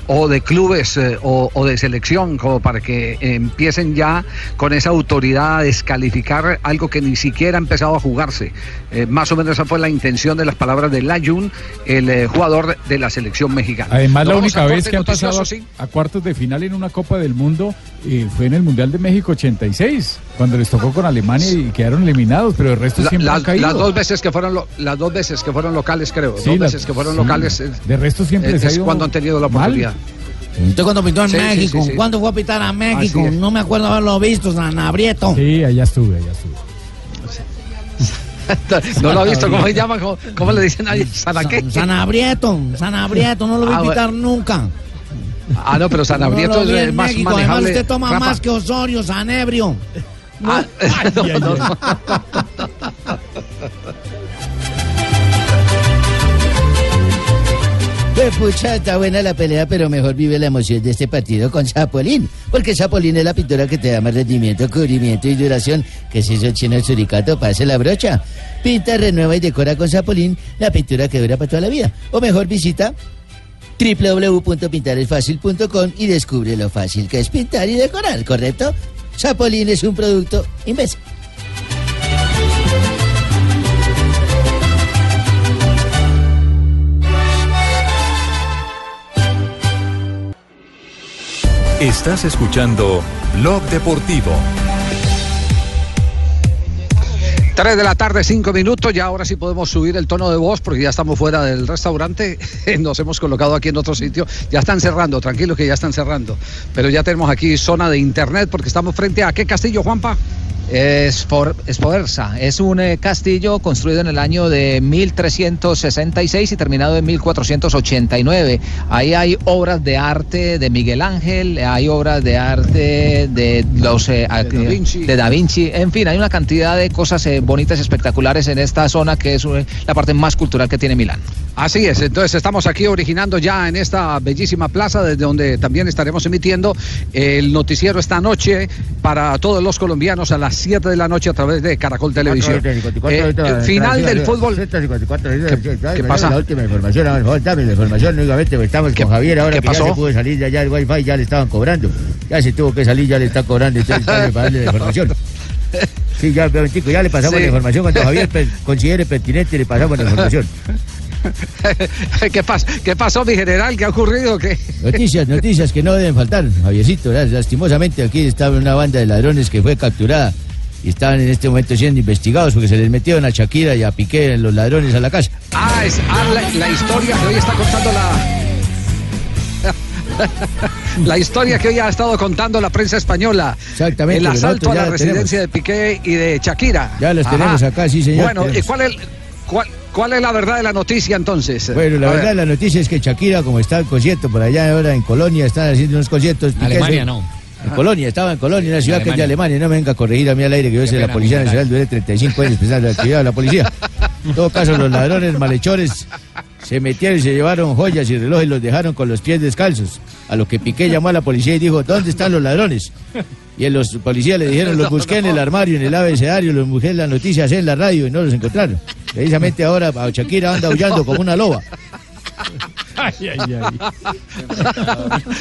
O de clubes eh, o, o de selección, como para que empiecen ya con esa autoridad a descalificar algo que ni siquiera ha empezado a jugarse. Eh, más o menos esa fue la intención de las palabras de Layun, el eh, jugador de la selección mexicana. Además, la única vez que han pasado sí. a cuartos de final en una Copa del Mundo fue en el Mundial de México 86, cuando les tocó con Alemania y quedaron eliminados, pero el resto La- siempre las, han caído. las dos veces que fueron lo- las dos veces que fueron locales creo Sí, dos las- veces que fueron sí. locales De resto siempre les ha ido cuando han tenido la mal. Usted cuando pintó en Sí, México, sí, sí. ¿cuándo fue a pitar a México? No me acuerdo haberlo visto, Sanabrieto. Sí, allá estuve, allá estuve. no lo ha visto cómo se llama cómo, cómo le dicen ahí Sanaqué Sanabrieto, Sanabrieto, no lo vi Ah, bueno. pitar nunca. ah no pero Sanabrieto No lo vi es más México, además usted toma Rafa. más que Osorio, Sanebrio. Ah, no, no, Pucha, está buena la pelea, pero mejor vive la emoción de este partido con Zapolín. Porque Zapolín es la pintura que te da más rendimiento, cubrimiento y duración. Que si eso chino el suricato, pase la brocha. Pinta, renueva y decora con Zapolín la pintura que dura para toda la vida. O mejor visita www.pintaresfacil.com y descubre lo fácil que es pintar y decorar, ¿correcto? Zapolín es un producto imbécil. Estás escuchando Blog Deportivo. 3 de la tarde, 5 minutos. Ya ahora sí podemos subir el tono de voz porque ya estamos fuera del restaurante. Nos hemos colocado aquí en otro sitio. Ya están cerrando, tranquilos que ya están cerrando. Pero ya tenemos aquí zona de internet porque estamos frente a qué castillo, Juanpa. Es por Espoerza. Es un eh, castillo construido en el año de 1366 y terminado en 1489. Ahí hay obras de arte de Miguel Ángel, hay obras de arte de los eh, Da Vinci. de Da Vinci. En fin, hay una cantidad de cosas eh, bonitas y espectaculares en esta zona que es la parte más cultural que tiene Milán. Así es, entonces estamos aquí originando ya en esta bellísima plaza desde donde también estaremos emitiendo el noticiero esta noche para todos los colombianos a las 7 de la noche a través de Caracol Televisión. Eh, final del fútbol. ¿Qué, pasa? La última información, dame la información, nuevamente, porque estamos con Javier ahora que ya pasó? se pudo salir de allá el wifi, ya le estaban cobrando. Ya se tuvo que salir, ya le están cobrando, entonces para darle la información. Sí, ya, ya le pasamos la información cuando Javier considere pertinente, le pasamos la información. ¿Qué, pas- ¿Qué pasó, mi general? ¿Qué ha ocurrido? ¿Qué? Noticias, noticias que no deben faltar, Javiercito. Lastimosamente aquí estaba una banda de ladrones que fue capturada y estaban en este momento siendo investigados porque se les metieron a Shakira y a Piqué los ladrones a la casa. Ah, es ah, la, la historia que hoy está contando la. La historia que hoy ha estado contando la prensa española. Exactamente, El asalto a la residencia de Piqué y de Shakira. Ya los Ajá. tenemos acá, sí, señor, Bueno, ¿y cuál es, cuál, cuál es la verdad de la noticia entonces? Bueno, la A ver. verdad, la noticia es que Shakira, como está en concierto por allá ahora en Colonia, están haciendo unos conciertos. Piqué Alemania, se- no. En Colonia, estaba en Colonia, una ciudad que es de Alemania. No me venga a corregir a mí al aire que yo soy de la Policía Nacional, duré 35 años pensando en la actividad de la policía. En todo caso, los ladrones malhechores se metieron y se llevaron joyas y relojes y los dejaron con los pies descalzos. A lo que Piqué llamó a la policía y dijo, ¿dónde están los ladrones? Y los policías le dijeron, los busqué en el armario, en el abecedario, los busqué en las noticias, en la radio y no los encontraron. Precisamente ahora a Shakira anda aullando como una loba.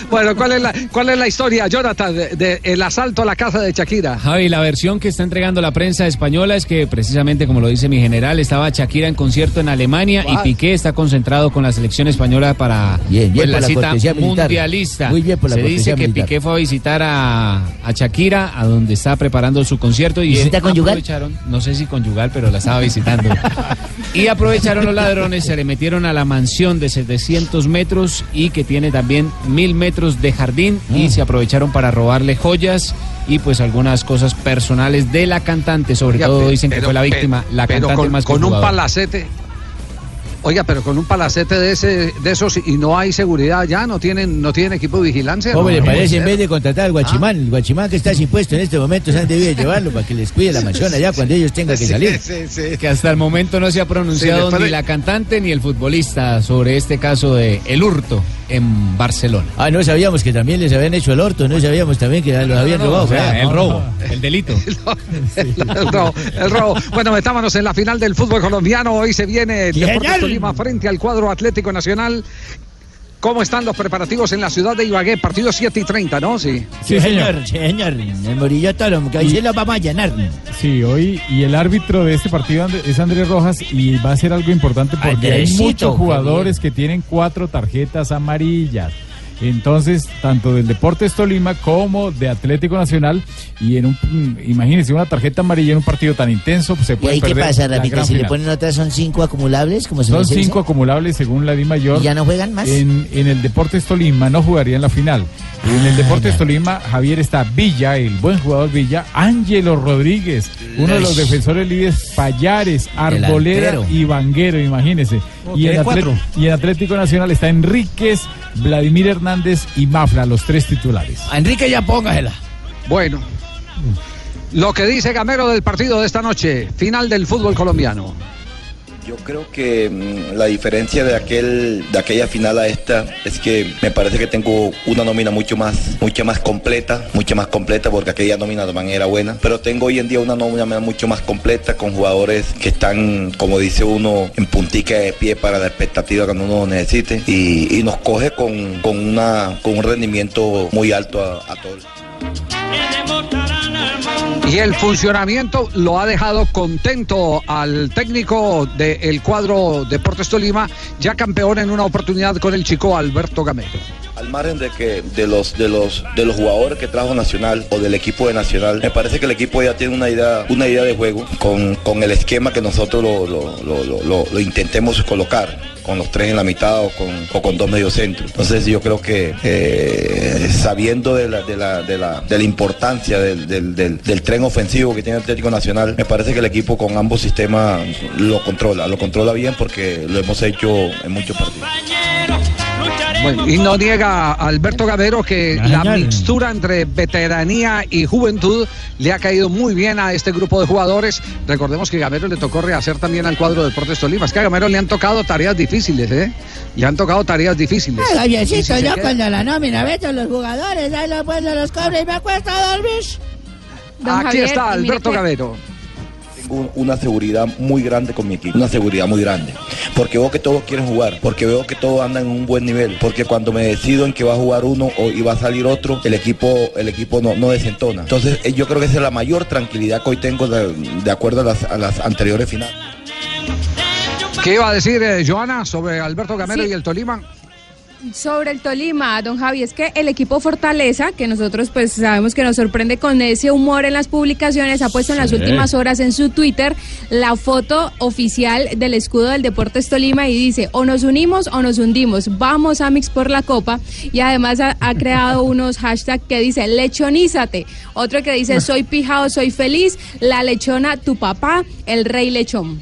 Bueno, ¿cuál es, la, ¿cuál es la historia, Jonathan, del de, el asalto a la casa de Shakira? Javi, la versión que está entregando la prensa española es que precisamente como lo dice mi general, estaba Shakira en concierto en Alemania y. Piqué está concentrado con la selección española para Bien, bien pues, la por la cita mundialista. Muy bien por la Se dice que militar. Piqué fue a visitar a, a Shakira, a donde está preparando su concierto y ¿Visita conyugal? aprovecharon, no sé si conyugal, pero la estaba visitando. y aprovecharon los ladrones, se le metieron a la mansión de 700 metros y que tiene también mil metros de jardín y Mm. se aprovecharon para robarle joyas y pues algunas cosas personales de la cantante, sobre Oiga, todo dicen que fue la víctima, la pero cantante con, más con un palacete. Oiga, pero con un palacete de ese, de esos y no hay seguridad ya, no tienen, no tienen equipo de vigilancia. ¿Cómo no, parece en vez de contratar al guachimán? El guachimán que está sin puesto en este momento se han debido llevarlo para que les cuide la mansión allá cuando ellos tengan que salir. Que hasta el momento no se ha pronunciado ni la cantante ni el futbolista sobre este caso de El Hurto en Barcelona. Ah, no sabíamos que también les habían hecho el orto, no sabíamos también que los habían no, robado. o sea, ¿verdad? el robo, el delito. el, robo, el robo. Bueno, metámonos en la final del fútbol colombiano. Hoy se viene el. Tolima frente al cuadro Atlético Nacional. ¿Cómo están los preparativos en la ciudad de Ibagué? Partido 7 y 30, ¿no? Sí. Sí, señor, sí, señor. El Morillo Toro, que ahí se lo vamos a llenar. Sí, hoy y el árbitro de este partido es Andrés Rojas y va a ser algo importante porque hay muchos jugadores que tienen cuatro tarjetas amarillas. Entonces, tanto del Deportes Tolima como de Atlético Nacional y en un imagínense una tarjeta amarilla en un partido tan intenso pues, se ¿Y puede ahí qué perder pasa, la Rafita? gran Si le ponen otras, son cinco acumulables, como se Son dice. cinco acumulables según la Di Mayor. ¿Y ya no juegan más? En, en el Deportes Tolima no jugaría en la final. En el Deportes Tolima, Javier está Villa, el buen jugador Villa, Ángelo Rodríguez, uno de los defensores líderes, Payares, Arboleda Delantero. y Vanguero, imagínese. Y, en Atlético Nacional está Enríquez, Vladimir Hernández y Mafla, los tres titulares. A Enrique ya póngasela. Bueno. Lo que dice Gamero del partido de esta noche, final del fútbol colombiano. Yo creo que mm, la diferencia de aquel de aquella final a esta es que me parece que tengo una nómina mucho más mucho más completa, mucho más completa porque aquella nómina también era buena, pero tengo hoy en día una nómina mucho más completa con jugadores que están, como dice uno, en puntica de pie para la expectativa cuando uno necesite y, nos coge con, con una con un rendimiento muy alto a todos. Y el funcionamiento lo ha dejado contento al técnico del cuadro Deportes Tolima, ya campeón en una oportunidad con el chico Alberto Gamero. Al margen de que de los de los de los jugadores que trajo Nacional o del equipo de Nacional, me parece que el equipo ya tiene una idea una idea de juego con, con el esquema que nosotros lo, lo- lo- intentemos colocar con los tres en la mitad o con, o con dos mediocentros. Entonces yo creo que eh, sabiendo de la, de la, de la, de la importancia del- del tren ofensivo que tiene el Atlético Nacional, me parece que el equipo con ambos sistemas lo controla, lo controla bien porque lo hemos hecho en muchos partidos. Bueno, y no niega Alberto Gamero que la mixtura entre veteranía y juventud le ha caído muy bien a este grupo de jugadores. Recordemos que Gamero le tocó rehacer también al cuadro de Deportes Tolima. Es que a Gamero le han tocado tareas difíciles, ¿eh? Le han tocado tareas difíciles. Si se yo queda- cuando la nómina los jugadores, ahí los pues los cobro y me acuesta dormir. Aquí está Alberto Gamero. Una seguridad muy grande con mi equipo, una seguridad muy grande, porque veo que todos quieren jugar, porque veo que todos andan en un buen nivel, porque cuando me decido en que va a jugar uno o y va a salir otro, el equipo, el equipo no, no desentona. Entonces eh, yo creo que esa es la mayor tranquilidad que hoy tengo de, de acuerdo a las, a las anteriores finales. ¿Qué iba a decir eh, Joana sobre Alberto Gamero Sí. y el Tolima? Sobre el Tolima, don Javi, es que el equipo Fortaleza, que nosotros pues sabemos que nos sorprende con ese humor en las publicaciones, ha puesto en las últimas horas en su Twitter la foto oficial del escudo del Deportes Tolima y dice, o nos unimos o nos hundimos, vamos a Mix por la copa y además ha, ha creado unos hashtags que dice, lechonízate, otro que dice, soy pijao, soy feliz, la lechona, tu papá, el rey lechón.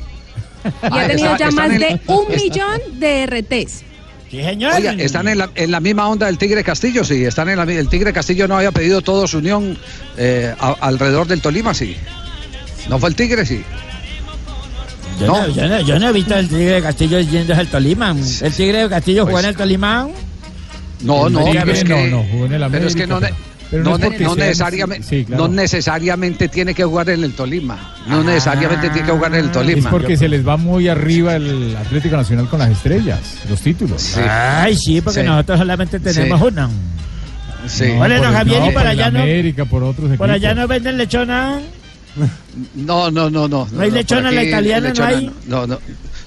Y Ah, ha tenido ya más de un millón de RTs. Sí, señor. Oiga, están en la, en la misma onda del Tigre Castillo, sí. Están en la, mi- el Tigre Castillo no había pedido todo su unión eh, a- alrededor del Tolima, sí. ¿No fue el Tigre, sí? Yo no, yo no, yo no he visto el Tigre de Castillo yendo al Tolima. ¿El Tigre de Castillo jugó Pues- en el Tolima? No, no, pero es que, no, jugó en el pero es que no, América, pero no no es no necesariamente, sí, claro. no necesariamente tiene que jugar en el Tolima. No necesariamente tiene que jugar en el Es Tolima. porque se les va muy arriba el Atlético Nacional con las estrellas, los títulos. Ay, sí, porque Sí. nosotros solamente tenemos Sí. una. Sí. Vale, por don el- Javier, y no, por el allá no. América, por otros Por allá no venden lechona. No, no, no, no. ¿No hay lechona en la italiana, no lechona hay? No, no,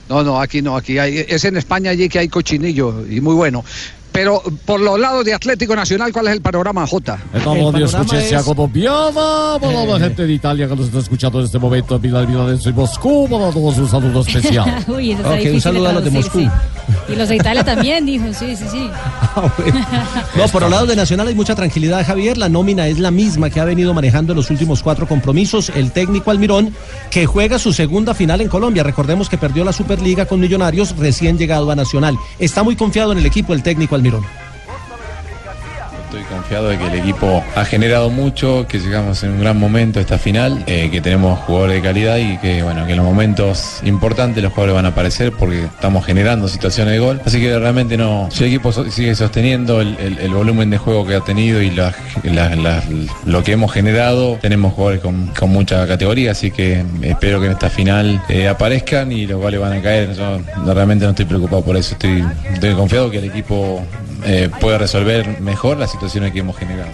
no, no, aquí no, aquí hay, es en España allí que hay cochinillo y muy bueno. Pero por los lados de Atlético Nacional, ¿cuál es el panorama, Jota? Como Dios escuche, es- se hago bombiada para la gente de Italia que nos está escuchando en este momento. Milán, Milán, y Moscú, para todos un saludo especial. Uy, eso está Ok, un saludo a los de Moscú. sí. Y los de Italia también, dijo, sí, sí, sí. No, por el lado de Nacional hay mucha tranquilidad, Javier. La nómina es la misma que ha venido manejando en los últimos cuatro compromisos. El técnico Almirón, que juega su segunda final en Colombia. Recordemos que perdió la Superliga con Millonarios recién llegado a Nacional. Está muy confiado en el equipo el técnico Almirón. Almirón. Estoy confiado de que el equipo ha generado mucho, que llegamos en un gran momento esta final, eh, que tenemos jugadores de calidad y que bueno, que en los momentos importantes los jugadores van a aparecer porque estamos generando situaciones de gol. Así que realmente no, si el equipo sigue sosteniendo el, volumen de juego que ha tenido y la- la- la- lo que hemos generado, tenemos jugadores con, mucha categoría, así que espero que en esta final eh, aparezcan y los goles van a caer. Yo no- realmente no estoy preocupado por eso, estoy, estoy confiado que el equipo eh, pueda resolver mejor las situaciones que hemos generado.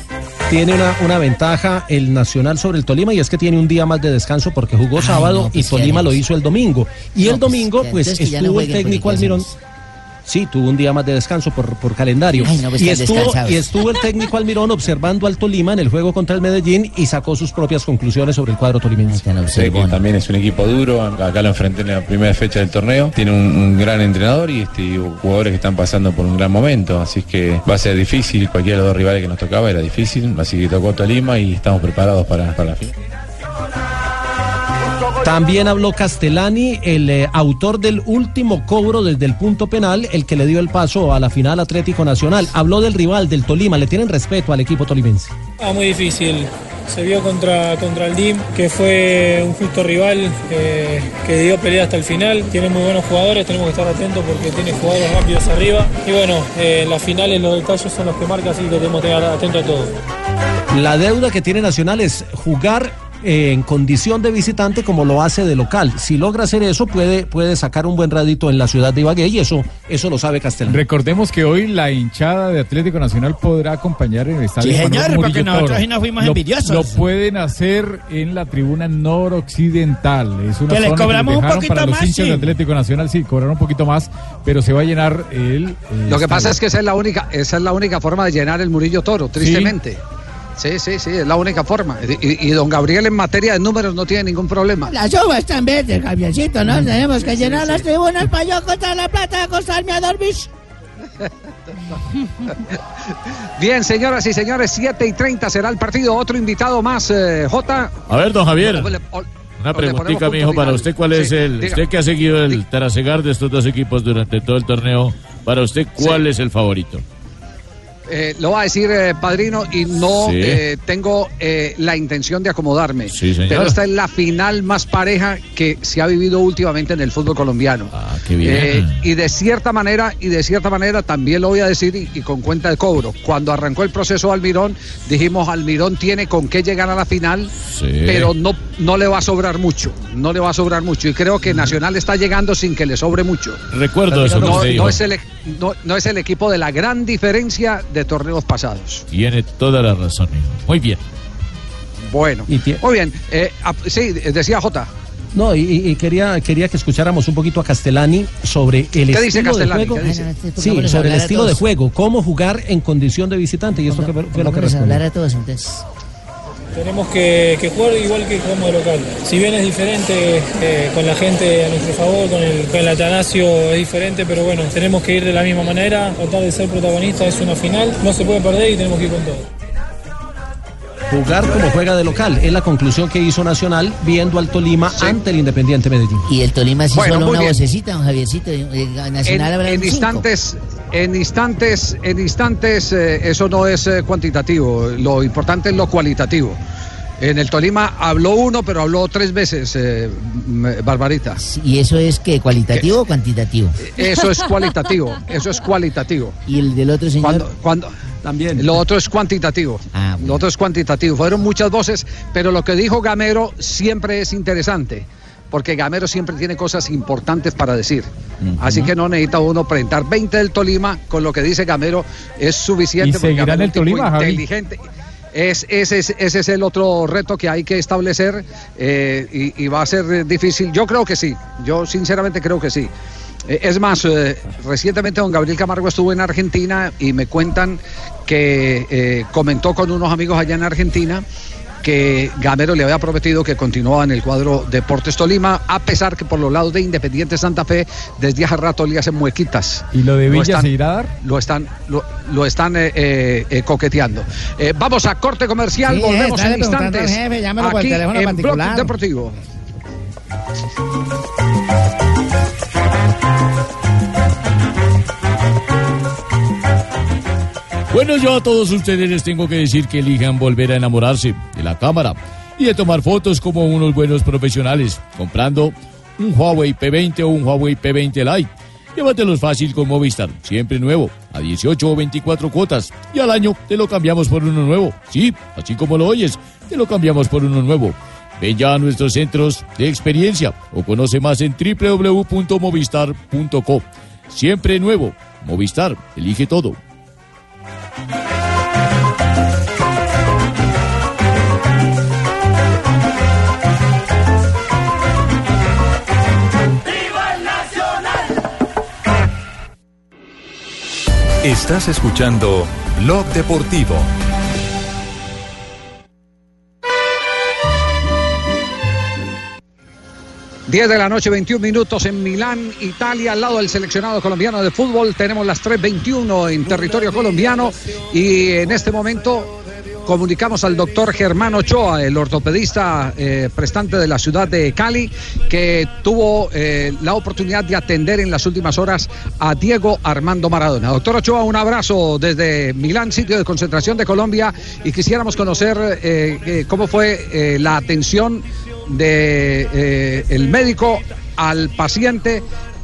Tiene una, una ventaja el Nacional sobre el Tolima y es que tiene un día más de descanso porque jugó sábado no, pues, y Tolima ¿qué lo hizo el domingo. Y No, el pues, domingo, pues no estuvo el técnico porque ¿qué Almirón. Sí, tuvo un día más de descanso por, por calendario. Ay, no, pues, y, estuvo, descansados. y estuvo el técnico Almirón observando al Tolima en el juego contra el Medellín y sacó sus propias conclusiones sobre el cuadro tolimense. Sé que también es un equipo duro, acá lo enfrenté en la primera fecha del torneo, tiene un, un gran entrenador y este, y jugadores que están pasando por un gran momento, así que va a ser difícil, cualquiera de los dos rivales que nos tocaba era difícil, así que tocó Tolima y estamos preparados para, para la final. También habló Castellani, el eh, autor del último cobro desde el punto penal, el que le dio el paso a la final Atlético Nacional. Habló del rival, del Tolima. Le tienen respeto al equipo tolimense. Ah, muy difícil. Se vio contra, contra el DIM, que fue un justo rival eh, que dio pelea hasta el final. Tiene muy buenos jugadores, tenemos que estar atentos porque tiene jugadores rápidos arriba. Y bueno, eh, las finales, los detalles son los que marcan, así que tenemos que estar atentos a todo. La deuda que tiene Nacional es jugar en condición de visitante como lo hace de local. Si logra hacer eso, puede, puede sacar un buen radito en la ciudad de Ibagué y eso, eso lo sabe Castellani. Recordemos que hoy la hinchada de Atlético Nacional podrá acompañar en el estadio. Sí, señor, porque nosotros nos fuimos Lo- envidiosos. Lo pueden hacer en la tribuna noroccidental. Es una Que les cobramos un poquito para los más, hinchas sí. de Atlético Nacional, sí, cobraron un poquito más, pero se va a llenar el. Lo que pasa es que esa es la única, esa es la única forma de llenar el Murillo Toro, tristemente. Sí, sí, sí, es la única forma. Y, y- y don Gabriel en materia de números no tiene ningún problema. Las uvas están verdes, Javiercito, ¿no? Tenemos que llenar las tribunas para yo contar la plata, acostarme a dormir. Bien, señoras y señores, 7 y 30 será el partido. Otro invitado más, eh, J. A ver, don Javier. O- Una preguntita, mijo, para usted, ¿cuál es Sí, el... diga. Usted que ha seguido el trasegar de estos dos equipos durante todo el torneo, Para usted, ¿cuál es el favorito? Eh, lo va a decir eh, Padrino y no Sí. eh, tengo eh, la intención de acomodarme. Sí, señor. Pero esta es la final más pareja que se ha vivido últimamente en el fútbol colombiano. Ah, qué bien. Eh, y de cierta manera, y de cierta manera también lo voy a decir y, y con cuenta de cobro. Cuando arrancó el proceso Almirón, dijimos Almirón tiene con qué llegar a la final, pero no, no le va a sobrar mucho. No le va a sobrar mucho. Y creo que Nacional está llegando sin que le sobre mucho. Recuerdo eso que no, es el, no- no es el equipo de la gran diferencia de torneos pasados. Tiene toda la razón, hijo. Muy bien. Bueno, muy bien. Eh, ap- sí, decía Jota. No, y, quería, quería que escucháramos un poquito a Castellani sobre el ¿Qué estilo dice de juego. ¿Qué dice? Ah, este, Sí, sobre el estilo de juego, cómo jugar en condición de visitante. Y esto que fue lo que Vamos a respondió. hablar a todos entonces. Tenemos que, jugar igual que jugamos de local. Si bien es diferente eh, con la gente a nuestro favor, con el, con el Atanasio es diferente, pero bueno, tenemos que ir de la misma manera, tratar de ser protagonistas, es una final, no se puede perder y tenemos que ir con todo. Jugar como juega de local. Es la conclusión que hizo Nacional viendo al Tolima ante el Independiente Medellín. Y el Tolima sí Bueno, solo una bien. vocecita, don Javiercito. eh, Nacional en, habrá en instantes, en instantes, en instantes, eh, eso no es eh, cuantitativo. Lo importante es lo cualitativo. En el Tolima habló uno, pero habló tres veces, eh, Barbarita. ¿Y eso es que cualitativo o cuantitativo? Eso es cualitativo, eso es cualitativo. ¿Y el del otro señor? Cuando, cuando, También. Lo otro es cuantitativo. Lo otro es cuantitativo. Fueron muchas voces, pero lo que dijo Gamero siempre es interesante. Porque Gamero siempre tiene cosas importantes para decir. Así que no necesita uno presentar 20 del Tolima con lo que dice Gamero. Es suficiente. ¿Y porque seguirá en el Javi? inteligente. Es, ese, es, ese es el otro reto que hay que establecer eh, y, y va a ser difícil. Yo creo que sí. Yo sinceramente creo que sí. Eh, Es más, eh, recientemente don Gabriel Camargo estuvo en Argentina y me cuentan que eh, comentó con unos amigos allá en Argentina que Gamero le había prometido que continuaba en el cuadro Deportes Tolima, a pesar que por los lados de Independiente Santa Fe desde hace rato le hacen muequitas. ¿Y lo de Lo Villa están- se irá a dar? Lo están, lo, lo están eh, eh, eh, coqueteando. Eh, vamos a corte comercial, Sí, volvemos en instantes. jefe, llámelo por aquí teléfono en particular. Deportivo. Bueno, yo a todos ustedes les tengo que decir que elijan volver a enamorarse de la cámara y de tomar fotos como unos buenos profesionales, comprando un Huawei P20 o un Huawei P20 Lite. Llévatelos fácil con Movistar, siempre nuevo, a 18 o 24 cuotas. Y al año te lo cambiamos por uno nuevo. Sí, así como lo oyes, te lo cambiamos por uno nuevo. Ven ya a nuestros centros de experiencia o conoce más en www.movistar.co. Siempre nuevo. Movistar, elige todo. Estás escuchando Blog Deportivo. Diez de la noche, 21 minutos en Milán, Italia, al lado del seleccionado colombiano de fútbol. Tenemos las 3.21 en territorio colombiano y en este momento comunicamos al doctor Germán Ochoa, el ortopedista eh, prestante de la ciudad de Cali, que tuvo eh, la oportunidad de atender en las últimas horas a Diego Armando Maradona. Doctor Ochoa, un abrazo desde Milán, sitio de concentración de Colombia, y quisiéramos conocer eh, cómo fue la atención de eh, el médico al paciente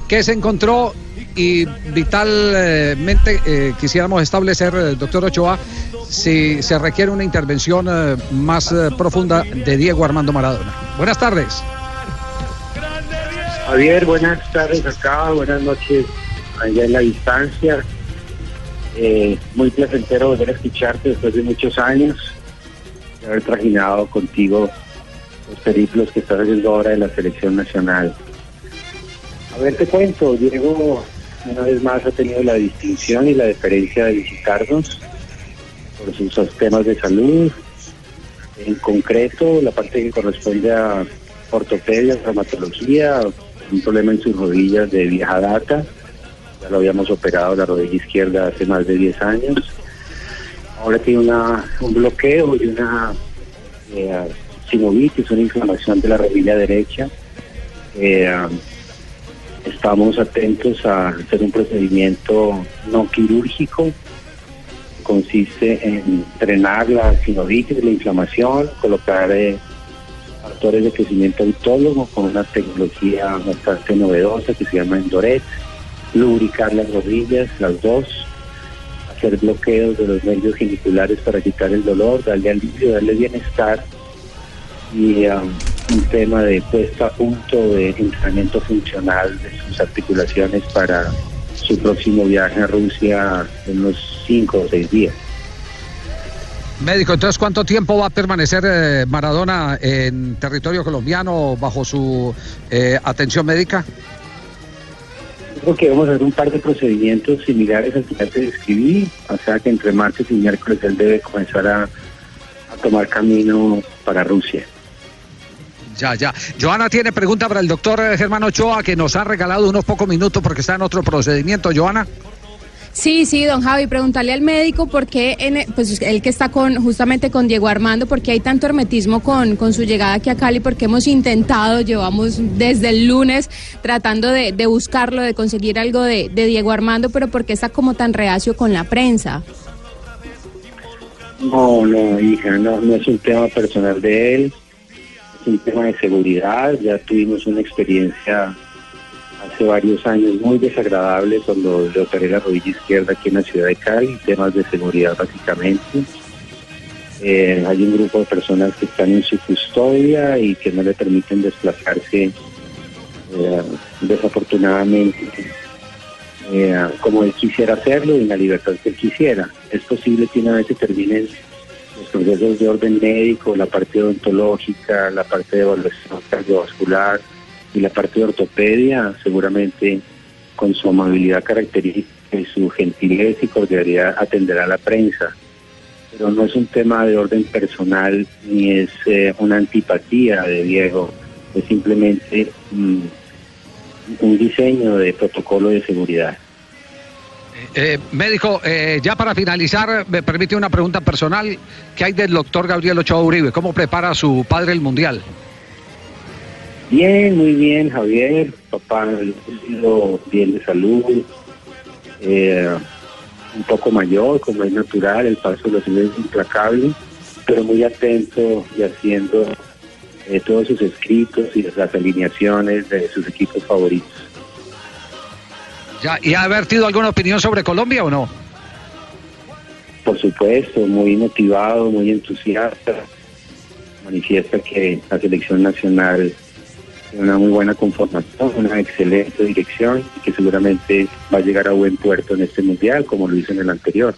que se encontró y vitalmente eh, quisiéramos establecer, eh, doctor Ochoa, si se requiere una intervención eh, más eh, profunda de Diego Armando Maradona. Buenas tardes. Javier, buenas tardes acá, buenas noches allá en la distancia. Eh, muy placentero volver a escucharte después de muchos años, de haber trajinado contigo los periplos que estás haciendo ahora de la selección nacional. A ver, te cuento, Diego una vez más ha tenido la distinción y la deferencia de visitarnos por sus temas de salud. En concreto, la parte que corresponde a ortopedia, traumatología, un problema en sus rodillas de vieja data. Ya lo habíamos operado la rodilla izquierda hace más de 10 años. Ahora tiene una, un bloqueo y una eh, sinovitis, una inflamación de la rodilla derecha. Eh, Estamos atentos a hacer un procedimiento no quirúrgico. Consiste en drenar la sinovitis, la inflamación, colocar eh, de crecimiento autólogo con una tecnología bastante novedosa que se llama Endoret, lubricar las rodillas, las dos, hacer bloqueos de los nervios geniculares para quitar el dolor, darle alivio, darle bienestar y um, un tema de puesta a punto de entrenamiento funcional de sus articulaciones para su próximo viaje a Rusia en unos cinco o seis días. Médico, entonces, ¿cuánto tiempo va a permanecer eh, Maradona en territorio colombiano bajo su eh, atención médica? Creo que vamos a hacer un par de procedimientos similares al que ya te describí, o sea que entre martes y miércoles él debe comenzar a, a tomar camino para Rusia. Ya, ya. Joana tiene pregunta para el doctor eh, Germán Ochoa, que nos ha regalado unos pocos minutos porque está en otro procedimiento. Joana. Sí, sí, don Javi, preguntarle al médico por qué, en, pues él que está con justamente con Diego Armando, por qué hay tanto hermetismo con, con su llegada aquí a Cali, porque hemos intentado, llevamos desde el lunes tratando de, de buscarlo, de conseguir algo de, de Diego Armando, pero por qué está como tan reacio con la prensa. No, no, hija, no, no es un tema personal de él, un tema de seguridad. Ya tuvimos una experiencia hace varios años muy desagradable cuando le operé la rodilla izquierda aquí en la ciudad de Cali, temas de seguridad básicamente. Eh, hay un grupo de personas que están en su custodia y que no le permiten desplazarse eh, desafortunadamente eh, como él quisiera hacerlo y en la libertad que él quisiera. Es posible que una vez se terminen los procesos de orden médico, la parte odontológica, la parte de evaluación cardiovascular y la parte de ortopedia, seguramente con su amabilidad característica y su gentileza y cordialidad atenderá a la prensa. Pero no es un tema de orden personal ni es eh, una antipatía de Diego, es simplemente mm, un diseño de protocolo de seguridad. Eh, médico, eh, ya para finalizar, me permite una pregunta personal. ¿Qué hay del doctor Gabriel Ochoa Uribe? ¿Cómo prepara a su padre el Mundial? Bien, muy bien, Javier. Papá sido bien de salud, eh, un poco mayor, como es natural, el paso de los años es implacable, pero muy atento y haciendo eh, todos sus escritos y las alineaciones de sus equipos favoritos. Ya, ¿Y ha vertido alguna opinión sobre Colombia o no? Por supuesto, muy motivado, muy entusiasta. Manifiesta que la selección nacional tiene una muy buena conformación, una excelente dirección y que seguramente va a llegar a buen puerto en este mundial como lo hizo en el anterior.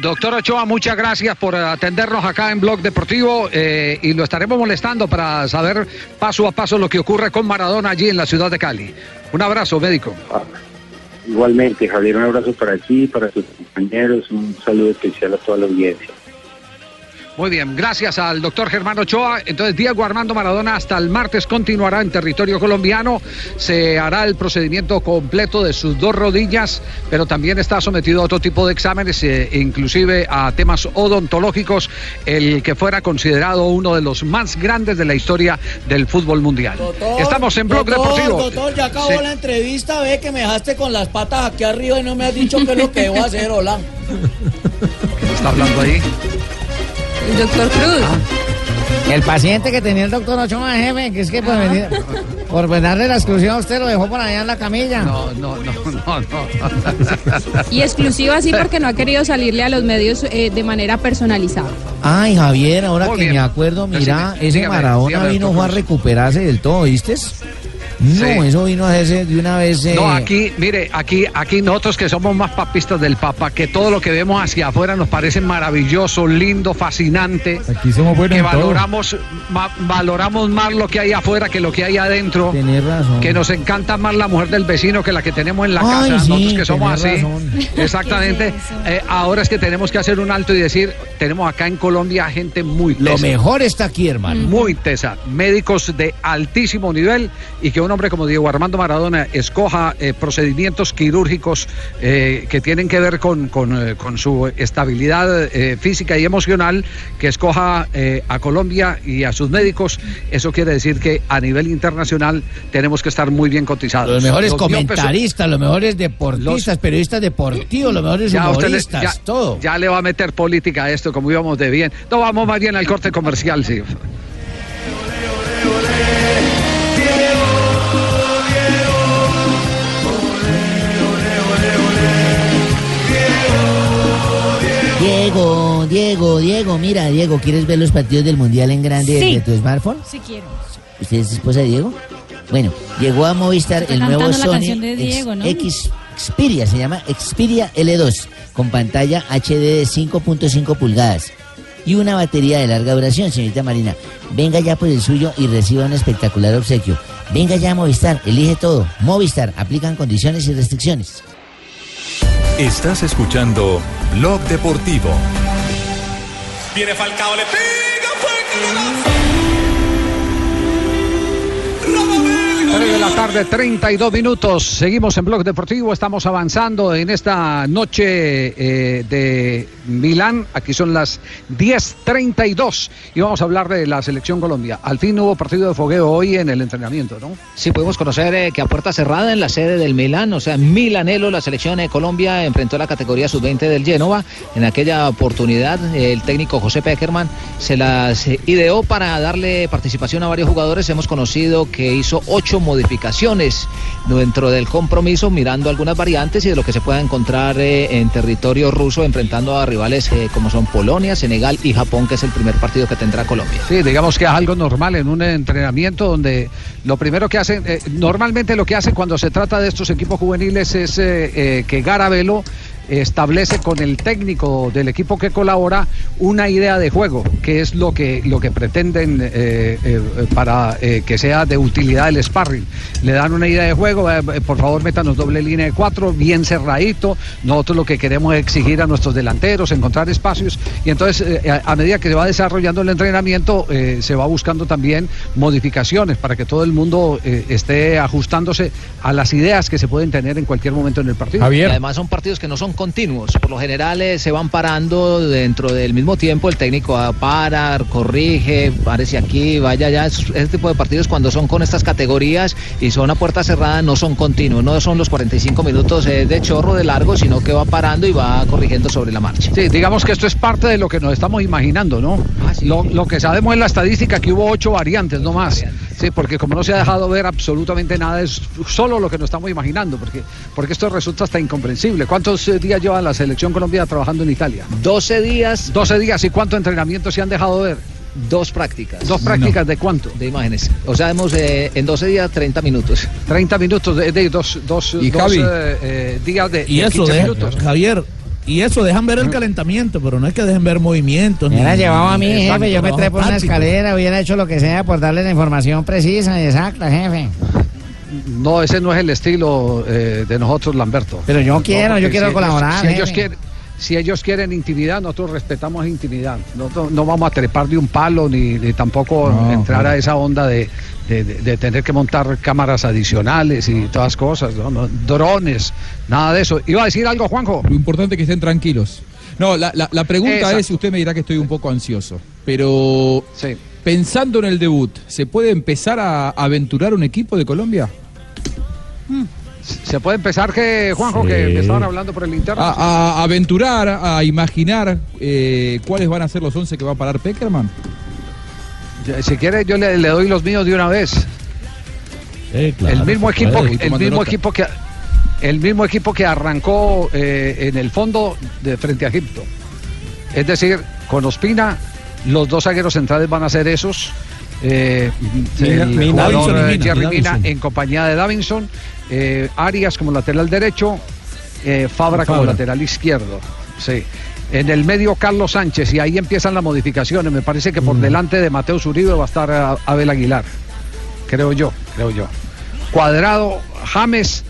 Doctor Ochoa, muchas gracias por atendernos acá en Blog Deportivo eh, y lo estaremos molestando para saber paso a paso lo que ocurre con Maradona allí en la ciudad de Cali. Un abrazo, médico. Igualmente, Javier, un abrazo para ti, para tus compañeros, un saludo especial a toda la audiencia. Muy bien, gracias al doctor Germán Ochoa. Entonces, Diego Armando Maradona hasta el martes continuará en territorio colombiano. Se hará el procedimiento completo de sus dos rodillas, pero también está sometido a otro tipo de exámenes, eh, inclusive a temas odontológicos, el que fuera considerado uno de los más grandes de la historia del fútbol mundial. Estamos en Blog doctor, Deportivo. Doctor, ya acabó Sí. la entrevista, ve que me dejaste con las patas aquí arriba y no me has dicho qué es lo que debo hacer, hola. está hablando ahí? El doctor Cruz. El paciente que tenía el doctor Ochoa, jefe, que es que por, venir, por pues, darle la exclusión a usted lo dejó por allá en la camilla. No, no, no, no, no. Y exclusiva así porque no ha querido salirle a los medios eh, de manera personalizada. Ay, Javier, ahora Muy que bien. me acuerdo, mira, ese dígame, Maradona dígame, vino fue a recuperarse del todo, ¿viste? No, Sí. eso vino a hacerse de una vez. eh, No, aquí, mire, aquí, aquí nosotros que somos más papistas del Papa, que todo lo que vemos hacia afuera nos parece maravilloso, lindo, fascinante. Aquí somos buenos que valoramos, ma- valoramos más lo que hay afuera que lo que hay adentro. Tenés razón. Que nos encanta más la mujer del vecino que la que tenemos en la Ay, casa. sí, nosotros que somos así. razón. Exactamente. Eh, ahora es que tenemos que hacer un alto y decir, tenemos acá en Colombia gente muy Lo tesa. mejor está aquí, hermano. Muy tesa. Médicos de altísimo nivel y que uno un hombre como Diego Armando Maradona escoja eh, procedimientos quirúrgicos eh, que tienen que ver con, con, eh, con su estabilidad eh, física y emocional, que escoja eh, a Colombia y a sus médicos, eso quiere decir que a nivel internacional tenemos que estar muy bien cotizados. Los mejores Los comentaristas, los mejores deportistas, periodistas deportivos, los mejores Ya, usted le- humoristas, ya- todo. ya le va a meter política a esto, como íbamos de bien. No, vamos más bien al corte comercial, sí. Diego, Diego, Diego, mira, Diego, ¿quieres ver los partidos del Mundial en grande Sí. desde tu smartphone? Sí quiero. ¿Usted es esposa de Diego? Bueno, llegó a Movistar el nuevo Sony. X- Xperia, se llama Xperia L2, con pantalla HD de 5.5 pulgadas y una batería de larga duración, señorita Marina. Venga ya por el suyo y reciba un espectacular obsequio. Venga ya a Movistar, elige todo. Movistar, aplican condiciones y restricciones. Estás escuchando Blog Deportivo. Viene Falcao, le pega fuerte. 3 de la tarde, 32 minutos. Seguimos en Blog Deportivo. Estamos avanzando en esta noche eh, de Milán. Aquí son las 10:32 y vamos a hablar de la selección Colombia. Al fin hubo partido de fogueo hoy en el entrenamiento, ¿no? Sí, pudimos conocer eh, que a puerta cerrada en la sede del Milán, o sea, en Milanelo, la selección de Colombia enfrentó la categoría sub-20 del Génova. En aquella oportunidad, eh, el técnico José Peckerman se las eh, ideó para darle participación a varios jugadores. Hemos conocido que hizo ocho modificaciones dentro del compromiso, mirando algunas variantes y de lo que se pueda encontrar eh, en territorio ruso, enfrentando a rivales eh, como son Polonia, Senegal y Japón, que es el primer partido que tendrá Colombia. Sí, digamos que es algo normal en un entrenamiento donde lo primero que hacen, eh, normalmente lo que hacen cuando se trata de estos equipos juveniles es que Garabelo establece con el técnico del equipo que colabora una idea de juego, que es lo que, lo que pretenden eh, eh, para eh, que sea de utilidad el sparring. Le dan una idea de juego, por favor métanos doble línea de cuatro, bien cerradito. Nosotros lo que queremos es exigir a nuestros delanteros, encontrar espacios, y entonces eh, a, a medida que se va desarrollando el entrenamiento, eh, se va buscando también modificaciones para que todo el mundo eh, esté ajustándose a las ideas que se pueden tener en cualquier momento en el partido. Y además son partidos que no son continuos. Por lo general eh, se van parando dentro del mismo tiempo. El técnico va a parar, corrige, parece aquí, vaya allá. Ese tipo de partidos cuando son con estas categorías y son a puerta cerrada no son continuos. No son los 45 minutos eh, de chorro de largo, sino que va parando y va corrigiendo sobre la marcha. Sí, digamos que esto es parte de lo que nos estamos imaginando, ¿no? lo, lo que sabemos en la estadística que hubo ocho variantes, no más. Sí, porque como no se ha dejado ver absolutamente nada, es solo lo que nos estamos imaginando, porque, porque esto resulta hasta incomprensible. ¿Cuántos eh, días lleva la selección Colombia trabajando en Italia? 12 días. 12 días, ¿y cuánto entrenamiento se han dejado ver? Dos prácticas. ¿Dos prácticas de cuánto? De imágenes. O sea, hemos eh, en 12 días 30 minutos. 30 minutos de, de dos, dos, Y dos, Javi. eh, eh, días de, Y de eso 15 deja- minutos. Javier, y eso dejan ver el calentamiento, pero no es que dejen ver movimientos. Me hubiera llevado a mí, jefe, yo me trepo una táctico. escalera, hubiera hecho lo que sea por darle la información precisa y exacta, jefe. No, ese no es el estilo eh, de nosotros, Lamberto. Pero yo No, quiero, yo quiero si ellos- colaborar, si ellos jefe. quieren, si ellos quieren intimidad, nosotros respetamos intimidad. Nosotros no vamos a trepar de un palo ni, ni tampoco No, entrar no. a esa onda de, de- de- de tener que montar cámaras adicionales y todas cosas, ¿no? No, drones, nada de eso. ¿Iba a decir algo, Juanjo? Lo importante es que estén tranquilos. No, la, la- la pregunta Exacto. es, usted me dirá que estoy un poco ansioso, pero pensando en el debut, ¿se puede empezar a aventurar un equipo de Colombia? Se puede empezar que, Juanjo, que, Sí. que estaban hablando por el interno. A, aventurar, a imaginar eh, cuáles van a ser los 11 que va a parar Peckerman. Si quiere, yo le, le doy los míos de una vez. el mismo se equipo, puede. El mismo nota. equipo que el mismo equipo que arrancó eh, en el fondo de frente a Egipto. Es decir, con Ospina, los dos zagueros centrales van a ser esos. eh, Mina- el Mina- jugador, Davinson y eh, Mina, Mina en compañía de Davinson, eh, Arias como lateral derecho, eh, Fabra como lateral izquierdo. Sí. En el medio Carlos Sánchez y ahí empiezan las modificaciones. Me parece que por Mm. delante de Mateo Zuribe va a estar Abel Aguilar. Creo yo, creo yo. Cuadrado, James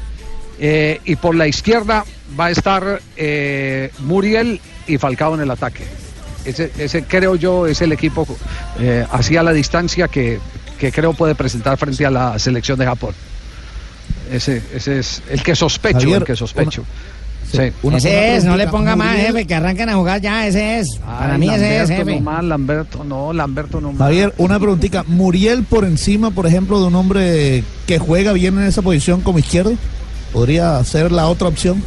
eh, y por la izquierda va a estar eh, Muriel y Falcao en el ataque. Ese, ese creo yo es el equipo eh, hacia la distancia que, que creo puede presentar frente a la selección de Japón. Ese, ese es el que sospecho, Javier, el que sospecho. Sí. ese es, no le ponga más, jefe, que arranquen a jugar ya, ese es. Para Ay, mí ese es, Lamberto jefe. no más, Lamberto no, Lamberto no más. Javier, una preguntita. ¿Muriel por encima, por ejemplo, de un hombre que juega bien en esa posición como izquierdo? ¿Podría ser la otra opción?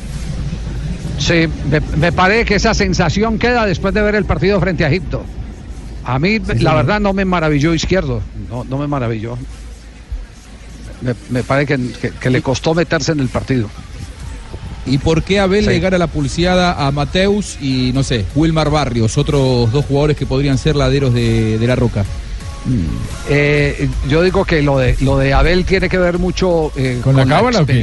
Sí, me, me parece que esa sensación queda después de ver el partido frente a Egipto. A mí, la verdad, no me maravilló izquierdo. No, no me maravilló. Me, me parece que, que- que le costó meterse en el partido. ¿Y por qué Abel Sí. le gana la pulseada a Mateus y, no sé, Wilmar Barrios, otros dos jugadores que podrían ser laderos de, de la Roca? Eh, yo digo que lo de, lo de Abel tiene que ver mucho eh, ¿Con la cábala o qué?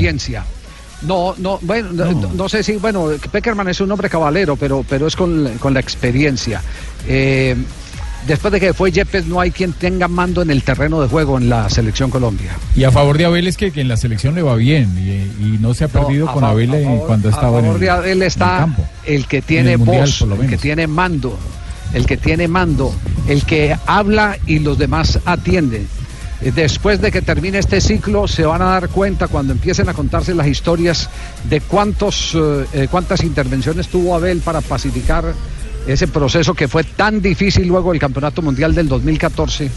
No, no, bueno, no. no sé si, bueno, Peckerman es un hombre cabalero, pero, pero es con, con la experiencia. Eh, después de que fue Yepes, no hay quien tenga mando en el terreno de juego en la selección Colombia. Y a favor de Abel es que, que en la selección le va bien y, y no se ha perdido No, con Abel favor- cuando a estaba en favor el, de Abel en el está campo. el que En tiene el Mundial, voz, el que tiene mando, el que tiene mando, el que habla y los demás atienden. Después de que termine este ciclo, se van a dar cuenta cuando empiecen a contarse las historias de cuántos, eh, eh, cuántas intervenciones tuvo Abel para pacificar ese proceso que fue tan difícil luego del Campeonato Mundial del 2014,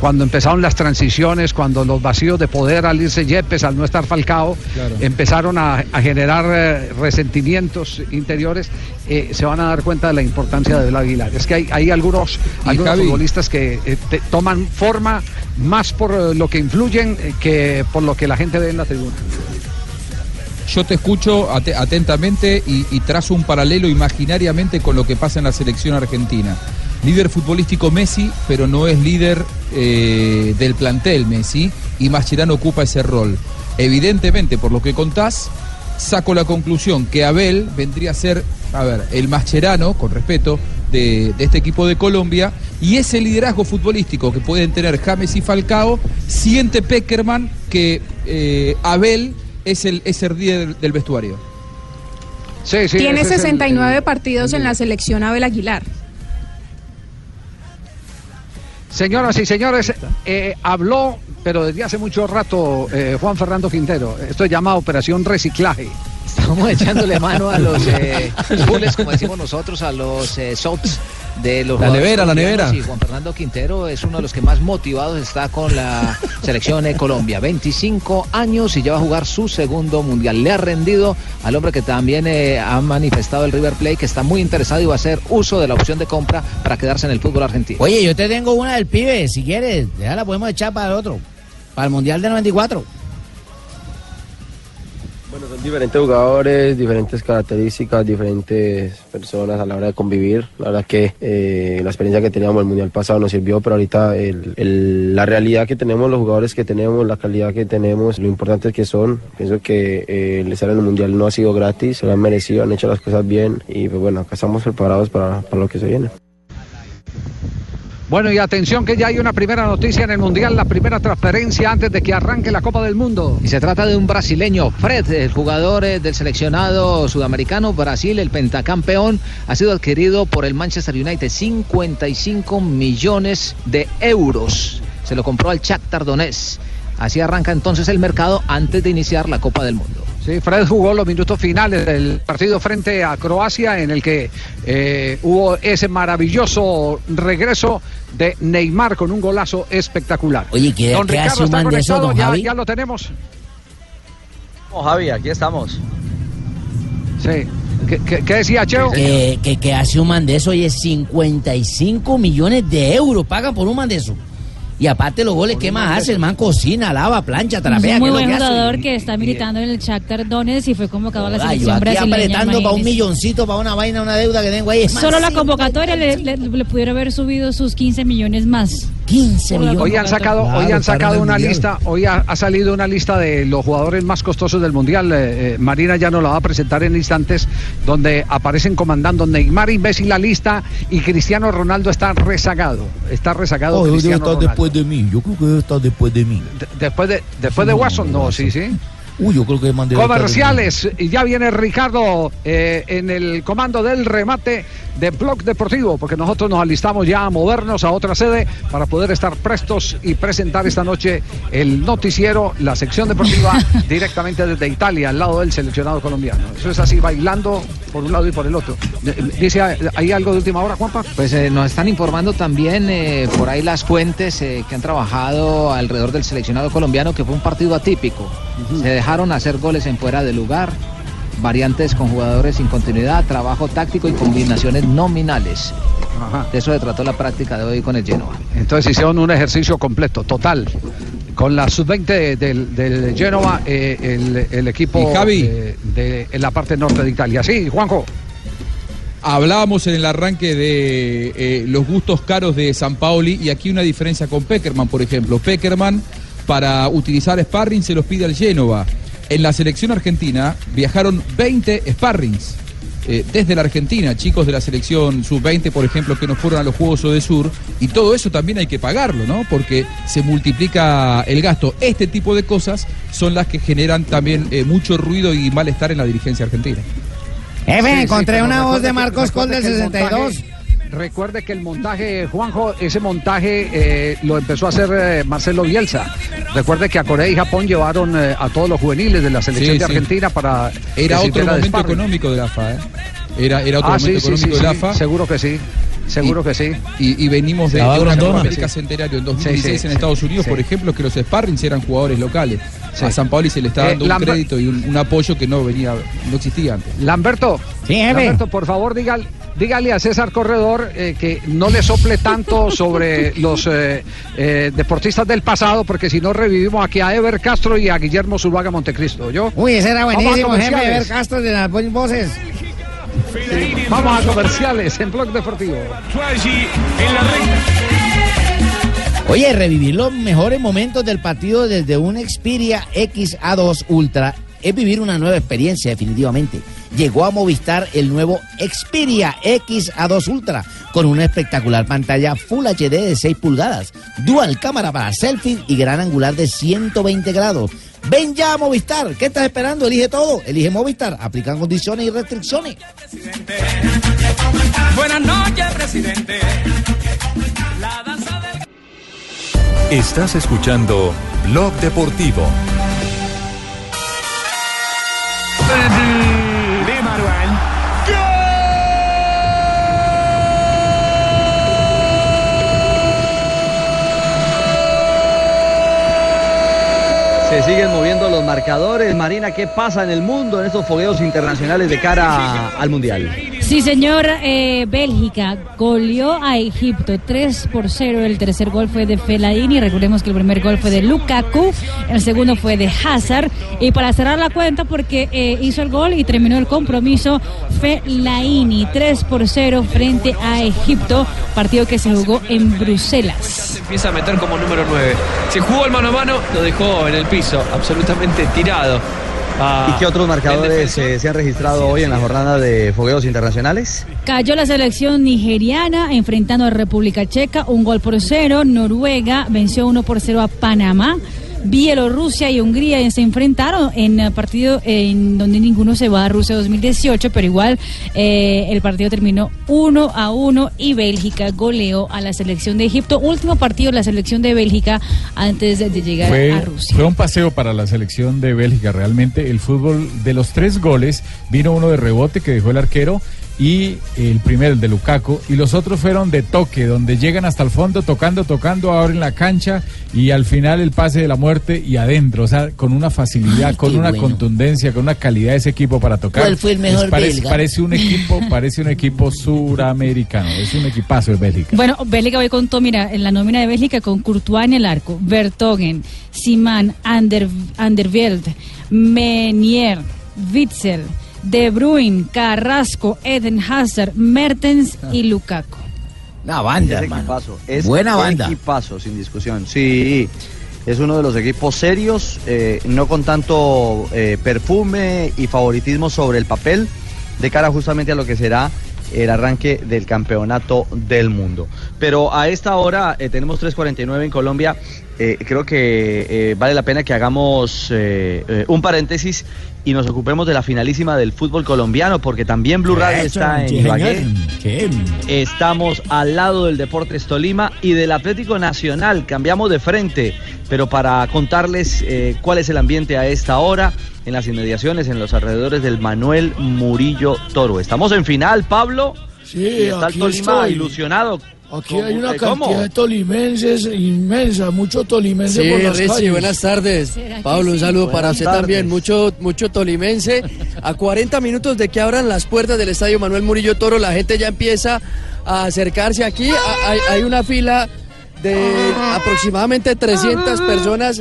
cuando empezaron las transiciones, cuando los vacíos de poder al irse Yepes, al no estar Falcao, Claro. empezaron a, a generar eh, resentimientos interiores, eh, se van a dar cuenta de la importancia de Abel Aguilar. Es que hay, hay algunos, algunos Javi. futbolistas que eh, te- toman forma más por lo que influyen que por lo que la gente ve en la tribuna. Yo te escucho ate- atentamente y, y trazo un paralelo imaginariamente con lo que pasa en la selección argentina. Líder futbolístico Messi, pero no es líder eh, del plantel Messi, y Mascherano ocupa ese rol. Evidentemente, por lo que contás, saco la conclusión que Abel vendría a ser, a ver, el Mascherano, con respeto, de, de este equipo de Colombia, y ese liderazgo futbolístico que pueden tener James y Falcao, siente Peckerman que eh, Abel es el, es el líder del vestuario. Sí, sí, Tiene ese es el- 69 partidos en la selección Abel Aguilar. Señoras y señores, eh, habló, pero desde hace mucho rato, eh, Juan Fernando Quintero. Esto es llamado Operación Reciclaje. Estamos echándole mano a los eh, como decimos nosotros, a los eh, sots de los La nevera, la nevera. Y Juan Fernando Quintero es uno de los que más motivados está con la selección de Colombia. 25 años y ya va a jugar su segundo mundial. Le ha rendido al hombre que también eh, ha manifestado el River Plate, que está muy interesado y va a hacer uso de la opción de compra para quedarse en el fútbol argentino. Oye, yo te tengo una del pibe, si quieres, ya la podemos echar para el otro, para el Mundial del 94. Son diferentes jugadores, diferentes características, diferentes personas a la hora de convivir. La verdad que eh, la experiencia que teníamos el Mundial pasado nos sirvió, pero ahorita la realidad que tenemos, los jugadores que tenemos, la calidad que tenemos, lo importante que son. Pienso que eh, el estar en el Mundial no ha sido gratis, se lo han merecido, han hecho las cosas bien y pues bueno, acá estamos preparados para, para lo que se viene. Bueno, y atención que ya hay una primera noticia en el Mundial, la primera transferencia antes de que arranque la Copa del Mundo. Y se trata de un brasileño, Fred, el jugador eh, del seleccionado sudamericano Brasil, el pentacampeón, ha sido adquirido por el Manchester United 55 millones de euros. Se lo compró al Shakhtar Donetsk. Así arranca entonces el mercado antes de iniciar la Copa del Mundo. Sí, Fred jugó los minutos finales del partido frente a Croacia en el que eh, hubo ese maravilloso regreso de Neymar con un golazo espectacular. Oye, ¿qué- don qué Ricardo hace un está man de esos, conectado, don ya, Javi? ya lo tenemos. Oh, Javi, aquí estamos. Sí. ¿Qué, qué- qué decía Cheo? Que, que, que hace un man de eso, oye, 55 millones de euros pagan por un man de eso. Y aparte los goles, ¿qué más hace? El man cocina, lava, plancha, Es trapea. muy ¿qué es lo buen jugador que está militando en el Shakhtar Donetsk y fue convocado a la selección brasileña. apretando para un milloncito, para una vaina, una deuda que tengo ahí. Solo la convocatoria le, le- le pudiera haber subido sus 15 millones más. 15 Hoy han sacado, hoy han sacado una lista, hoy ha, ha salido una lista de los jugadores más costosos del mundial. Eh, eh, Marina ya nos la va a presentar en instantes, donde aparecen comandando Neymar imbécil la lista y Cristiano Ronaldo está rezagado. Está rezagado Oh, debe Cristiano estar Ronaldo. después de mí. Yo creo que debe estar después de mí. De- después de después de Watson, no, sí, sí. Uy, yo creo que mandé Comerciales, y ya viene Ricardo eh, en el comando del remate de Blog Deportivo, porque nosotros nos alistamos ya a movernos a otra sede para poder estar prestos y presentar esta noche el noticiero, la sección deportiva directamente desde Italia, al lado del seleccionado colombiano. Eso es así, bailando por un lado y por el otro. Dice, ¿hay algo de última hora, Juanpa? Pues eh, nos están informando también eh, por ahí las fuentes eh, que han trabajado alrededor del seleccionado colombiano que fue un partido atípico. Se dejaron hacer goles en fuera de lugar, variantes con jugadores sin continuidad, trabajo táctico y combinaciones nominales. De eso se trató la práctica de hoy con el Genoa. Entonces hicieron un ejercicio completo, total. Con la sub-20 del, del Genoa, eh, el, el equipo Y Javi. eh, de, en la parte norte de Italia. Sí, Juanjo. Hablábamos en el arranque de eh, los gustos caros de San Paoli y aquí una diferencia con Peckerman, por ejemplo. Peckerman, para utilizar sparring, se los pide al Génova. En la selección argentina viajaron 20 sparrings eh, desde la Argentina, chicos de la selección sub-20, por ejemplo, que no fueron a los Juegos de Sur, y todo eso también hay que pagarlo, ¿no? Porque se multiplica el gasto. Este tipo de cosas son las que generan también eh, mucho ruido y malestar en la dirigencia argentina. Jefe, Sí, sí, encontré una voz de Marcos Col del recuerde que el 62. montaje- Recuerde que el montaje, Juanjo, ese montaje eh, lo empezó a hacer eh, Marcelo Bielsa. Recuerde que a Corea y Japón llevaron eh, a todos los juveniles de la selección Sí, de sí. Argentina para... Era otro de momento económico de la AFA, ¿eh? Era, era otro Ah, momento sí, económico sí, de la sí, AFA. Seguro que sí. Seguro que sí. Y, y venimos de, de una. Copa América. Centenario en 2016 Sí, sí, en. Estados Unidos, Sí. por ejemplo, que los sparrings eran jugadores locales. A San Paoli se le está Eh, dando un crédito y un, un apoyo que no venía, no existía antes. Lamberto. Lamberto, por favor, dígale, dígale a César Corredor eh, que no le sople tanto sobre los eh, eh, deportistas del pasado, porque si no revivimos aquí a Ever Castro y a Guillermo Zuluaga Montecristo. ¿yo? Uy, ese era buenísimo, jefe, comerciales. ver Castro de las buenas voces. Vamos a comerciales en Blog Deportivo. Oye, revivir los mejores momentos del partido desde un Xperia XA2 Ultra es vivir una nueva experiencia definitivamente. Llegó a Movistar el nuevo Xperia XA2 Ultra con una espectacular pantalla Full HD de 6 pulgadas, dual cámara para selfie y gran angular de 120 grados. Ven ya a Movistar, ¿qué estás esperando? Elige todo, elige Movistar, aplican condiciones y restricciones. Buenas noches, presidente. La danza del... Estás escuchando Blog Deportivo. Se siguen moviendo los marcadores. Marina, ¿qué pasa en el mundo en estos fogueos internacionales de cara al Mundial? Sí, señor. eh, Bélgica goleó a Egipto 3 por 0. El tercer gol fue de Fellaini. Recordemos que el primer gol fue de Lukaku. El segundo fue de Hazard. Y para cerrar la cuenta, porque eh, hizo el gol y terminó el compromiso, Fellaini 3 por 0 frente a Egipto. Partido que se jugó en Bruselas. Se empieza a meter como número 9. Se jugó el mano a mano, lo dejó en el piso, absolutamente tirado. Ah, ¿Y qué otros marcadores eh, se han registrado hoy en la jornada de fogueos internacionales? Cayó la selección nigeriana enfrentando a República Checa, un gol por cero. Noruega venció uno por cero a Panamá. Bielorrusia y Hungría se enfrentaron en eh, partido en donde ninguno se va a Rusia 2018, pero igual eh, el partido terminó 1 a 1 y Bélgica goleó a la selección de Egipto. Último partido de la selección de Bélgica antes de, llegar a Rusia. fue un paseo para la selección de Bélgica. Realmente el fútbol de los tres goles vino uno de rebote que dejó el arquero y el primero, el de Lukaku, y los otros fueron de toque, donde llegan hasta el fondo, tocando, tocando, abren la cancha y al final el pase de la muerte y adentro, o sea, con una facilidad, Ay, con una bueno. contundencia, con una calidad de ese equipo para tocar. ¿Cuál fue el mejor Es- parece, belga? parece un equipo, parece un equipo suramericano, es un equipazo de Bélgica. Bueno, Bélgica hoy contó, mira, en la nómina de Bélgica con Courtois en el arco, Vertogen, Simán, Ander, Anderveld, Menier, Witzel, De Bruyne, Carrasco, Eden Hazard, Mertens y Lukaku. Una banda, hermano. equipazo, es Buena un banda. equipazo, sin discusión. Sí, es uno de los equipos serios, eh, no con tanto eh, perfume y favoritismo sobre el papel, de cara justamente a lo que será el arranque del campeonato del mundo. Pero a esta hora eh, tenemos 3.49 en Colombia eh, creo que eh, vale la pena que hagamos eh, eh, un paréntesis y nos ocupemos de la finalísima del fútbol colombiano, porque también Blue Radio está en Ibagué. Estamos al lado del Deportes Tolima y del Atlético Nacional. Cambiamos de frente, pero para contarles eh, cuál es el ambiente a esta hora en las inmediaciones, en los alrededores del Manuel Murillo Toro. Estamos en final, Pablo. Sí, y está el Tolima estoy. ilusionado. Aquí hay una ¿Cómo? cantidad de tolimenses inmensa, mucho tolimense Sí, por las Richie, calles. buenas tardes. ¿Será que Pablo, un sí? saludo Buenas para usted tardes. también. Mucho, mucho tolimense. A 40 minutos de que abran las puertas del estadio Manuel Murillo Toro, la gente ya empieza a acercarse aquí. A- Hay, hay una fila de aproximadamente 300 personas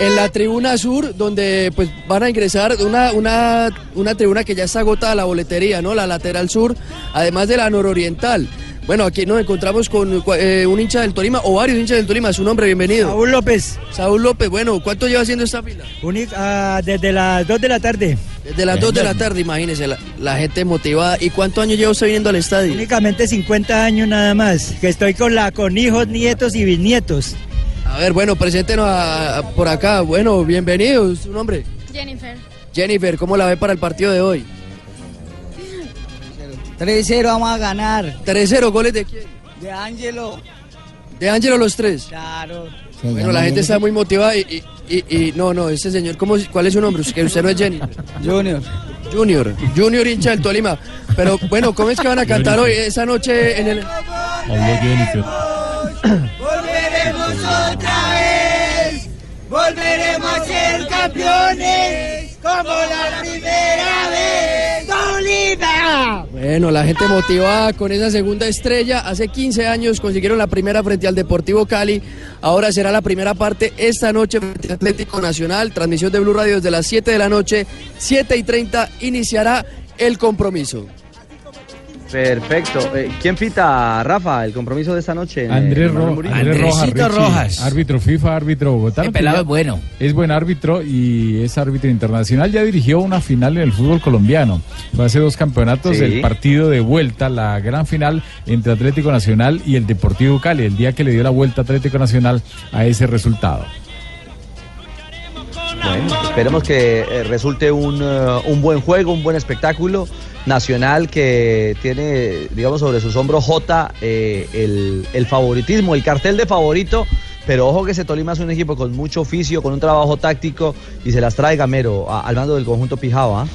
en la tribuna sur, donde pues van a ingresar una, una, una tribuna que ya está agotada la boletería, ¿no? La lateral sur, además de la nororiental. Bueno, aquí nos encontramos con eh, un hincha del Tolima, o varios hinchas del Tolima, su nombre, bienvenido. Saúl López. Saúl López, bueno, ¿cuánto lleva haciendo esta fila? ah, desde las 2 de la tarde. Desde las 2 de la tarde, imagínese, la, la gente motivada. ¿Y cuántos años lleva usted viniendo al estadio? Únicamente 50 años nada más. Que estoy con la con hijos, nietos y bisnietos. A ver, bueno, preséntenos a- a- por acá. Bueno, bienvenidos. ¿Su nombre? Jennifer. Jennifer, ¿cómo la ve para el partido de hoy? 3-0 vamos a ganar. 3-0, ¿goles de quién? De Ángelo. De Ángelo los tres. Claro. Bueno, la gente está muy motivada y, y, y- y- no, no, ese señor, ¿cómo, ¿cuál es su nombre? Que usted no es Jennifer. Junior. Junior, Junior hincha del Tolima. Pero bueno, ¿cómo es que van a cantar hoy, esa noche en el... Volveremos otra vez. Volveremos a ser campeones. Como la. Bueno, la gente motivada con esa segunda estrella. Hace 15 años consiguieron la primera frente al Deportivo Cali. Ahora será la primera parte esta noche frente al Atlético Nacional. Transmisión de Blue Radio desde las 7 de la noche. 7 y 30 iniciará el compromiso. Perfecto. Eh, ¿Quién pita, Rafa, el compromiso de esta noche? en, eh, Andrés, Manuel Ro-? Andrés Rojas, Richie, Rojas. árbitro FIFA, árbitro Bogotá. El pelado es bueno. Es buen árbitro y es árbitro internacional. Ya dirigió una final en el fútbol colombiano. Fue hace dos campeonatos Sí. el partido de vuelta, la gran final entre Atlético Nacional y el Deportivo Cali, el día que le dio la vuelta a Atlético Nacional a ese resultado. Bueno, esperemos que eh, resulte un, eh, un buen juego, un buen espectáculo nacional que tiene, digamos, sobre sus hombros J eh, el, el favoritismo, el cartel de favorito. Pero ojo que ese Tolima es un equipo con mucho oficio, con un trabajo táctico y se las trae Gamero a- al mando del conjunto Pijao. ¿ah?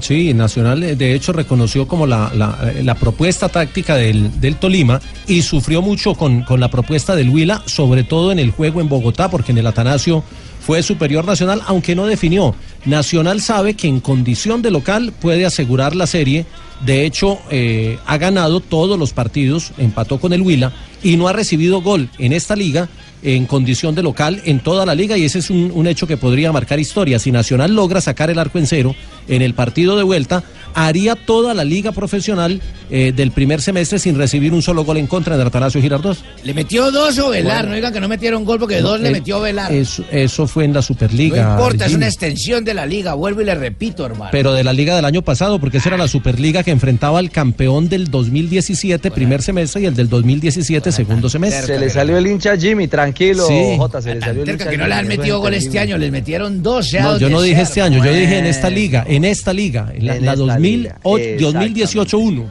Sí, Nacional de hecho reconoció como la, la- la propuesta táctica del, del Tolima y sufrió mucho con, con la propuesta del Huila, sobre todo en el juego en Bogotá, porque en el Atanasio fue superior Nacional, aunque no definió. Nacional sabe que en condición de local puede asegurar la serie. De hecho, eh, ha ganado todos los partidos, empató con el Huila y no ha recibido gol en esta liga en condición de local en toda la liga y ese es un, un hecho que podría marcar historia. Si Nacional logra sacar el arco en cero en el partido de vuelta, haría toda la liga profesional eh, del primer semestre sin recibir un solo gol en contra de Atanasio Girardot. ¿Le metió dos o Velar? Bueno. No digan que no metieron gol porque dos le Eh, metió Velar. Eso, eso fue en la Superliga. no importa, es una extensión de la liga. Vuelvo y le repito, hermano. Pero de la liga del año pasado, porque esa era la Superliga que enfrentaba al campeón del 2017 primer semestre y el del 2017 segundo semestre. Se le salió el hincha Jimmy, tranquilo, Sí. Jota, se le salió el hincha que no le han metido gol este año, les metieron dos. sea No, yo no dije este año, yo dije en esta bueno. liga, en esta liga, en la, En la esta 2000 liga, o- exactamente. 2018-1.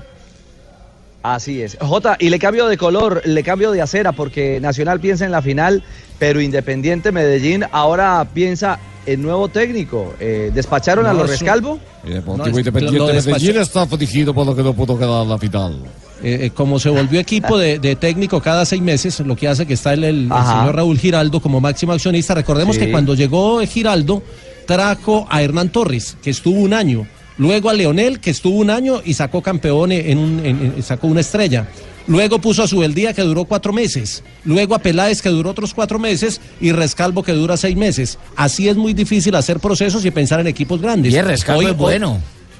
Así es. Jota, y le cambio de color, le cambio de acera, porque Nacional piensa en la final, pero Independiente Medellín ahora piensa en nuevo técnico. Eh, ¿Despacharon a los Rescalvo? El Deportivo Independiente de Medellín está afligido por lo que no pudo quedar en la final. Eh, eh, como se volvió equipo de, de técnico cada seis meses, lo que hace que está el, el- el Ajá. señor Raúl Giraldo como máximo accionista. Recordemos Sí. que cuando llegó Giraldo, trajo a Hernán Torres, que estuvo un año. Luego a Leonel, que estuvo un año y sacó campeón en un, en- en- sacó una estrella. Luego puso a Subeldía, que duró cuatro meses. Luego a Peláez, que duró otros cuatro meses. Y Rescalvo, que dura seis meses. Así es muy difícil hacer procesos y pensar en equipos grandes. Y el Rescalvo es bueno.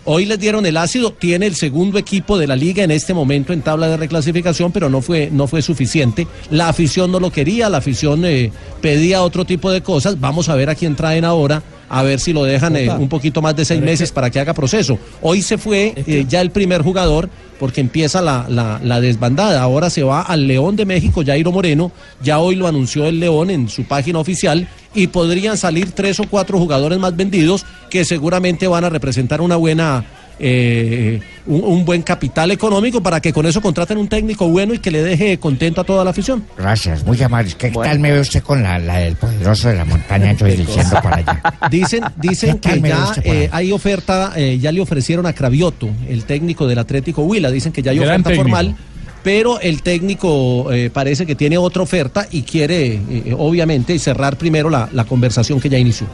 Hoy les dieron el ácido, tiene el segundo equipo de la liga en este momento en tabla de reclasificación, pero no fue, no fue suficiente. La afición no lo quería, la afición eh, pedía otro tipo de cosas. Vamos a ver a quién traen ahora a ver si lo dejan eh, un poquito más de seis meses para que haga proceso. Hoy se fue eh, ya el primer jugador porque empieza la, la- la desbandada. Ahora se va al León de México, Jairo Moreno. Ya hoy lo anunció el León en su página oficial y podrían salir tres o cuatro jugadores más vendidos que seguramente van a representar una buena eh, un, un buen capital económico para que con eso contraten un técnico bueno y que le deje contento a toda la afición. Gracias, muy amable. ¿Qué tal me ve usted con la, la del poderoso de la montaña? Yo dirigiendo para allá. Dicen, dicen ¿Qué tal que ya eh, hay oferta, eh, ya le ofrecieron a Cravioto, el técnico del Atlético Huila, dicen que ya hay Gran oferta técnico. formal, pero el técnico eh, parece que tiene otra oferta y quiere, eh, obviamente, cerrar primero la, la conversación que ya inició.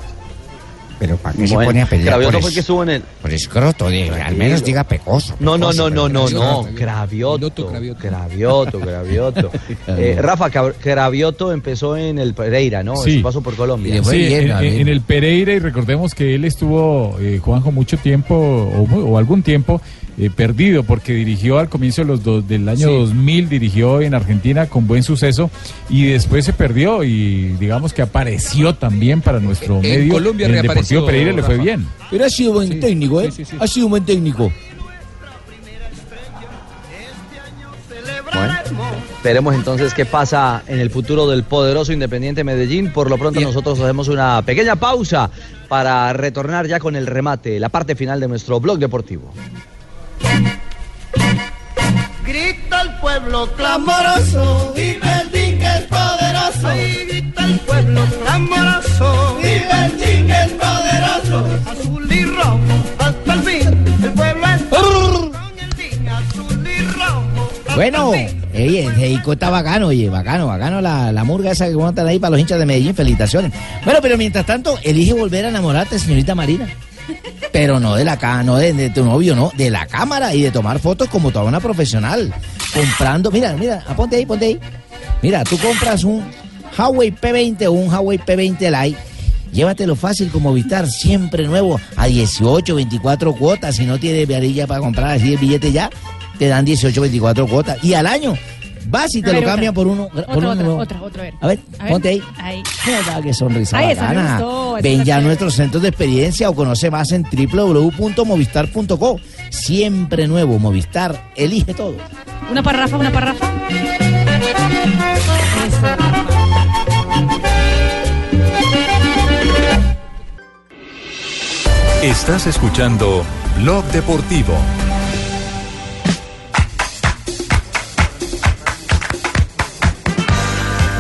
Pero ¿para qué se pone a pelear Cravioto por, fue es- el que estuvo en el. por escroto? Diga, al menos diga pecoso. No, no, pecoso, no, no, no, no. Cravioto. Cravioto, Cravioto. Eh, Rafa, Cravioto empezó en el Pereira, ¿no? Sí. Su paso por Colombia. Sí, en, en- en el Pereira y recordemos que él estuvo, eh, Juanjo, mucho tiempo o algún tiempo eh, perdido porque dirigió al comienzo de los dos- del año Sí. 2000, dirigió en Argentina con buen suceso y después se perdió y digamos que apareció también para nuestro En medio. Colombia en el reapareció, Deportivo Pereira le fue bien. Pero ha sido buen técnico, ¿eh? Ha sido un buen técnico. Bueno, veremos entonces qué pasa en el futuro del poderoso Independiente Medellín. Por lo pronto nosotros hacemos una pequeña pausa para retornar ya con el remate, la parte final de nuestro blog deportivo. Grita el pueblo clamoroso, vive el dique es poderoso. grita el pueblo clamoroso, vive el dique es poderoso. Azul y rojo hasta el fin, el pueblo es con el dique azul y rojo. hasta Bueno, el fin. oye, está bacano, oye, bacano, bacano la, la murga esa que montan ahí para los hinchas de Medellín, felicitaciones. Bueno, pero mientras tanto, elige volver a enamorarte, señorita Marina. Pero no de la ca- no de, de tu novio, no, de la cámara y de tomar fotos como toda una profesional. Comprando, mira, mira, ah, ponte ahí, ponte ahí. Mira, tú compras un Huawei P20 o un Huawei P20 Lite. Llévatelo fácil como Vistar, siempre nuevo, a 18, 24 cuotas. Si no tienes varilla para comprar así el billete ya, te dan 18, 24 cuotas. Y al año, vas y te A lo ver, otra. por uno. Otra, por uno otra, nuevo. otra, otra, a ver. A ver, A ver, ponte ahí. Ahí. Qué sonrisa Ay, bacana. gustó, Ven ya a nuestros centros de experiencia o conoce más en www.movistar.co. Siempre nuevo, Movistar, elige todo. Una parrafa, una parrafa. Estás escuchando Blog Deportivo.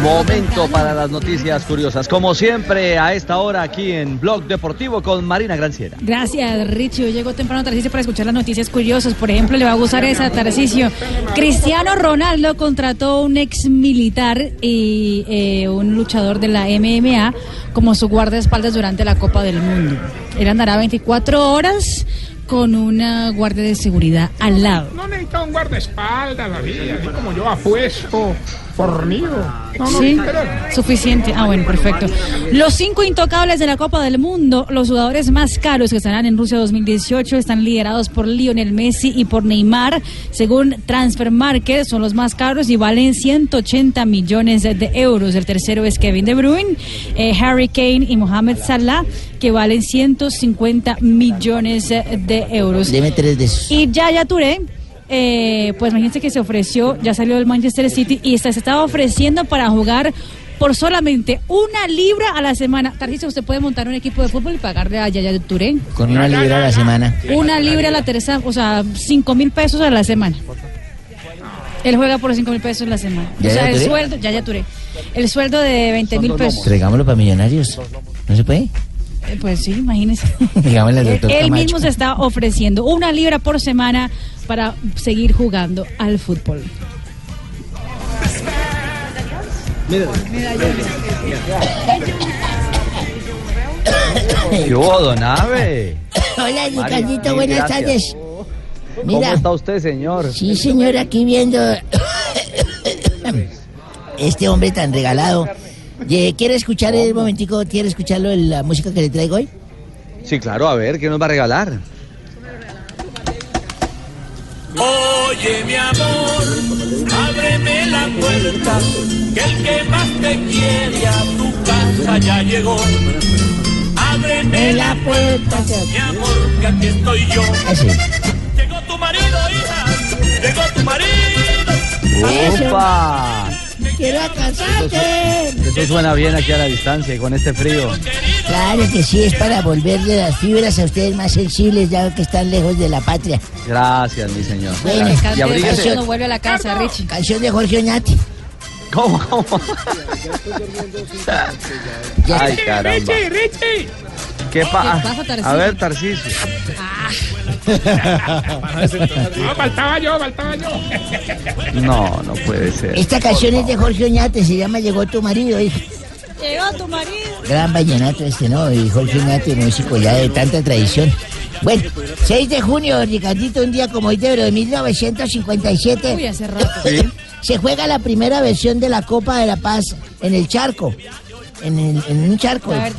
Momento para las noticias curiosas. Como siempre, a esta hora aquí en Blog Deportivo con Marina Granciera. Gracias, Richie. Hoy llegó temprano Tarcisio para escuchar las noticias curiosas. Por ejemplo, le va a gustar esa Tarcisio. Cristiano Ronaldo contrató un ex militar y eh, un luchador de la MMA como su guardaespaldas durante la Copa del Mundo. Él andará 24 horas con una guardia de seguridad al lado. No necesita un guardaespaldas, David, así como yo apuesto, fornido. No, no, Sí, pero- suficiente. Ah, bueno, perfecto. Los cinco intocables de la Copa del Mundo, los jugadores más caros que estarán en Rusia 2018, están liderados por Lionel Messi y por Neymar. Según Transfer Market, son los más caros y valen 180 millones de euros. El tercero es Kevin De Bruyne, eh, Harry Kane y Mohamed Salah, que valen 150 millones de euros. Deme tres de esos. Y Yaya Touré, eh, pues imagínense que se ofreció, ya salió del Manchester City y está- se estaba ofreciendo para jugar por solamente una libra a la semana. Tarcisio, usted puede montar un equipo de fútbol y pagarle a Yaya Touré. Con una libra a la semana. Una libra a la tercera, o sea, cinco mil pesos a la semana. Él juega por cinco mil pesos a la semana. O ¿Yaya sea, el sueldo, Yaya Touré. El sueldo de 20 mil pesos. Traigámoslo para millonarios. ¿No se puede? Eh, Pues sí, imagínese. Digámosle al doctor Él Camacho. mismo se está ofreciendo una libra por semana para seguir jugando al fútbol. ¿Qué hubo, don Ave? Hola, Ricardito, buenas gracias. tardes. ¿Cómo Mira. está usted, señor? Sí, señor, aquí viendo este hombre tan regalado. ¿Quiere escuchar el momentico? ¿Quiere escucharlo la música que le traigo hoy? Sí, claro, a ver, ¿qué nos va a regalar? Oye mi amor, ábreme la puerta, que el que más te quiere a tu casa ya llegó. Ábreme la puerta. Mi amor, que aquí estoy yo. Así. Llegó tu marido, hija. Llegó tu marido. ¡Opa! Quiero casarte. Eso suena bien aquí a la distancia y con este frío. Claro que sí, es para volverle las fibras a ustedes más sensibles, ya que están lejos de la patria. Gracias, mi señor. Bueno, y abríguese. canción, vuelve a la casa, Richie. canción de Jorge Oñate. ¿Cómo, cómo? Ay, caramba. Richie, Richie. ¿Qué pasa? pasa, Tarcisio? A ver, Tarcisio. No, faltaba yo, faltaba yo. No, no puede ser. Esta canción es de Jorge Oñate, se llama Llegó tu marido, hijo. Llegó tu marido. Gran vallenato este, ¿no? Y Jorge Oñate, músico ya de tanta tradición. Bueno, 6 de junio, Ricardito, un día como hoy, pero de 1957. Uy, hace rato. Se juega la primera versión de la Copa de la Paz en el charco. En, el- en un charco. A ver,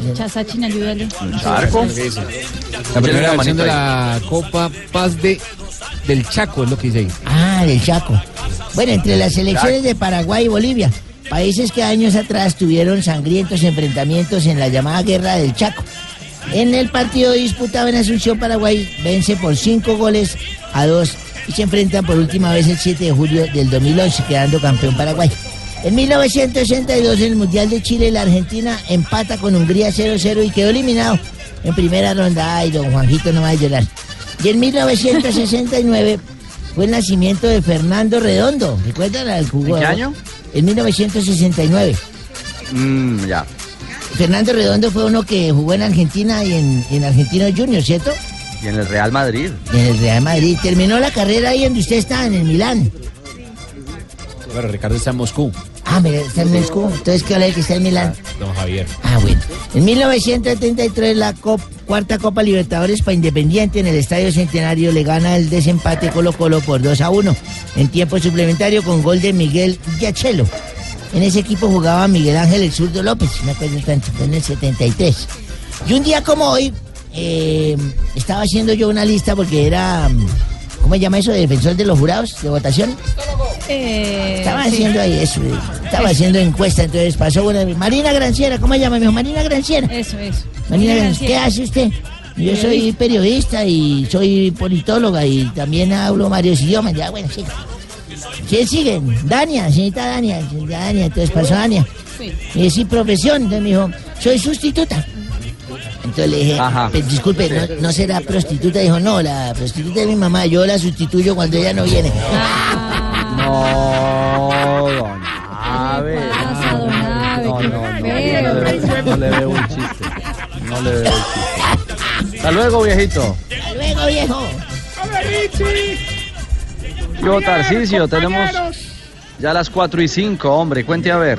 ayúdale. La primera versión de la Copa Paz de del Chaco es lo que dice ahí. Ah, del Chaco. Bueno, entre las selecciones de Paraguay y Bolivia, países que años atrás tuvieron sangrientos enfrentamientos en la llamada Guerra del Chaco. En el partido disputado en Asunción, Paraguay vence por cinco goles a dos y se enfrentan por última vez el 7 de julio del 2011, quedando campeón Paraguay. En 1962, en el Mundial de Chile, la Argentina empata con Hungría 0-0 y quedó eliminado en primera ronda. Ay, don Juanjito no va a llorar. Y en 1969 fue el nacimiento de Fernando Redondo. ¿Recuerdan al jugador? qué año? En 1969. Mm, ya. Fernando Redondo fue uno que jugó en Argentina y en, en Argentino Junior, ¿cierto? Y en el Real Madrid. En el Real Madrid. Terminó la carrera ahí donde usted está, en el Milán. Bueno, Ricardo está en Moscú. Ah, mira, está en Moscú. Entonces, ¿qué habla de que está en Milán? Don Javier. Ah, bueno. En 1973, la cop- cuarta Copa Libertadores para Independiente en el Estadio Centenario le gana el desempate Colo Colo por 2 a 1 en tiempo suplementario con gol de Miguel Yachelo. En ese equipo jugaba Miguel Ángel El Zurdo López, me acuerdo tanto, fue en el 73. Y un día como hoy, eh, estaba haciendo yo una lista porque era, mm, ¿cómo se llama eso? Defensor de los jurados de votación. Eh, Estaba sí. haciendo ahí eso, eh, estaba haciendo encuesta, entonces pasó una Marina Granciera, ¿cómo se llama? Me dijo, Marina Granciera. Eso, eso. Marina Granciera, ¿qué hace usted? Yo soy periodista y soy politóloga y también hablo varios idiomas. Ya, bueno, sí. ¿Quién sigue? Dania, señorita Dania. señorita Dania, entonces pasó Dania. Y decir profesión, entonces me dijo, soy sustituta. Entonces le dije, Ajá. "Pues, disculpe, ¿no, no será prostituta? Dijo, no, la prostituta es mi mamá, yo la sustituyo cuando ella no viene. No, don Ave. No, no, no, no, le veo- no le veo un chiste. No le veo un chiste. Hasta luego, viejito. Hasta luego, viejo. ¡Hola, Richie! Yo, Tarcisio, tenemos ya las 4 y 5, hombre. Cuente a ver.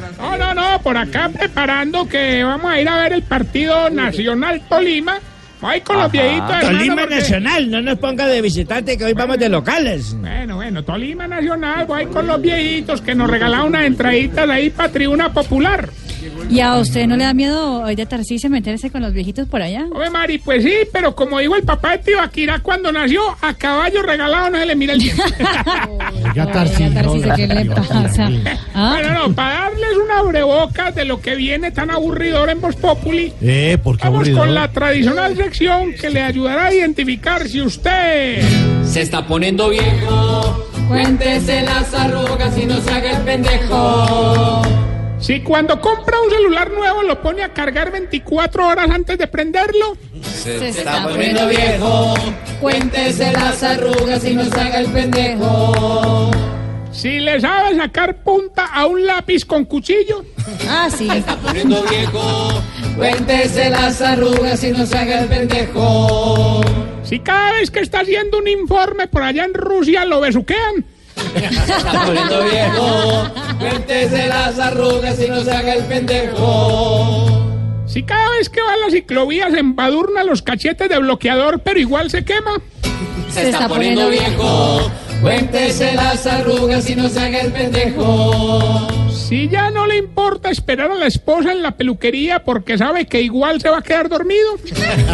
Por acá preparando que vamos a ir a ver el partido Nacional Tolima. Ahí con los viejitos. hermano, Tolima porque- Nacional, no nos ponga de visitante que hoy vamos de locales. Bueno, bueno, Tolima Nacional, voy con los viejitos que nos regalaron unas entraditas ahí para Tribuna Popular. ¿Y a usted no le da miedo hoy de Tarcisio meterse con los viejitos por allá? Oye, Mari, pues sí, pero como dijo el papá de Tibaquirá cuando nació, a caballo regalado no se le mira el diente. Oiga, Tarcisio, ¿qué le pasa? ¿Ah? Bueno, no, para darles una abrebocas de lo que viene tan aburridor en Voz Populi, Eh, ¿por qué vamos aburrido? con la tradicional sección que le ayudará a identificar si usted... Se está poniendo viejo. Cuéntese las arrugas y no se haga el pendejo. Si cuando compra un celular nuevo lo pone a cargar 24 horas antes de prenderlo, Se está poniendo viejo. Cuéntese las arrugas y no se haga el pendejo. si le sabe sacar punta a un lápiz con cuchillo, Ah, sí. Se está poniendo viejo. Cuéntese las arrugas y no se haga el pendejo. si cada vez que está haciendo un informe por allá en Rusia lo besuquean, está poniendo viejo. Cuéntese las arrugas y no se haga el pendejo. si cada vez que va a la ciclovía se embadurna los cachetes de bloqueador pero igual se quema, Se está poniendo viejo. Cuéntese las arrugas y no se haga el pendejo. si ya no le importa esperar a la esposa en la peluquería porque sabe que igual se va a quedar dormido,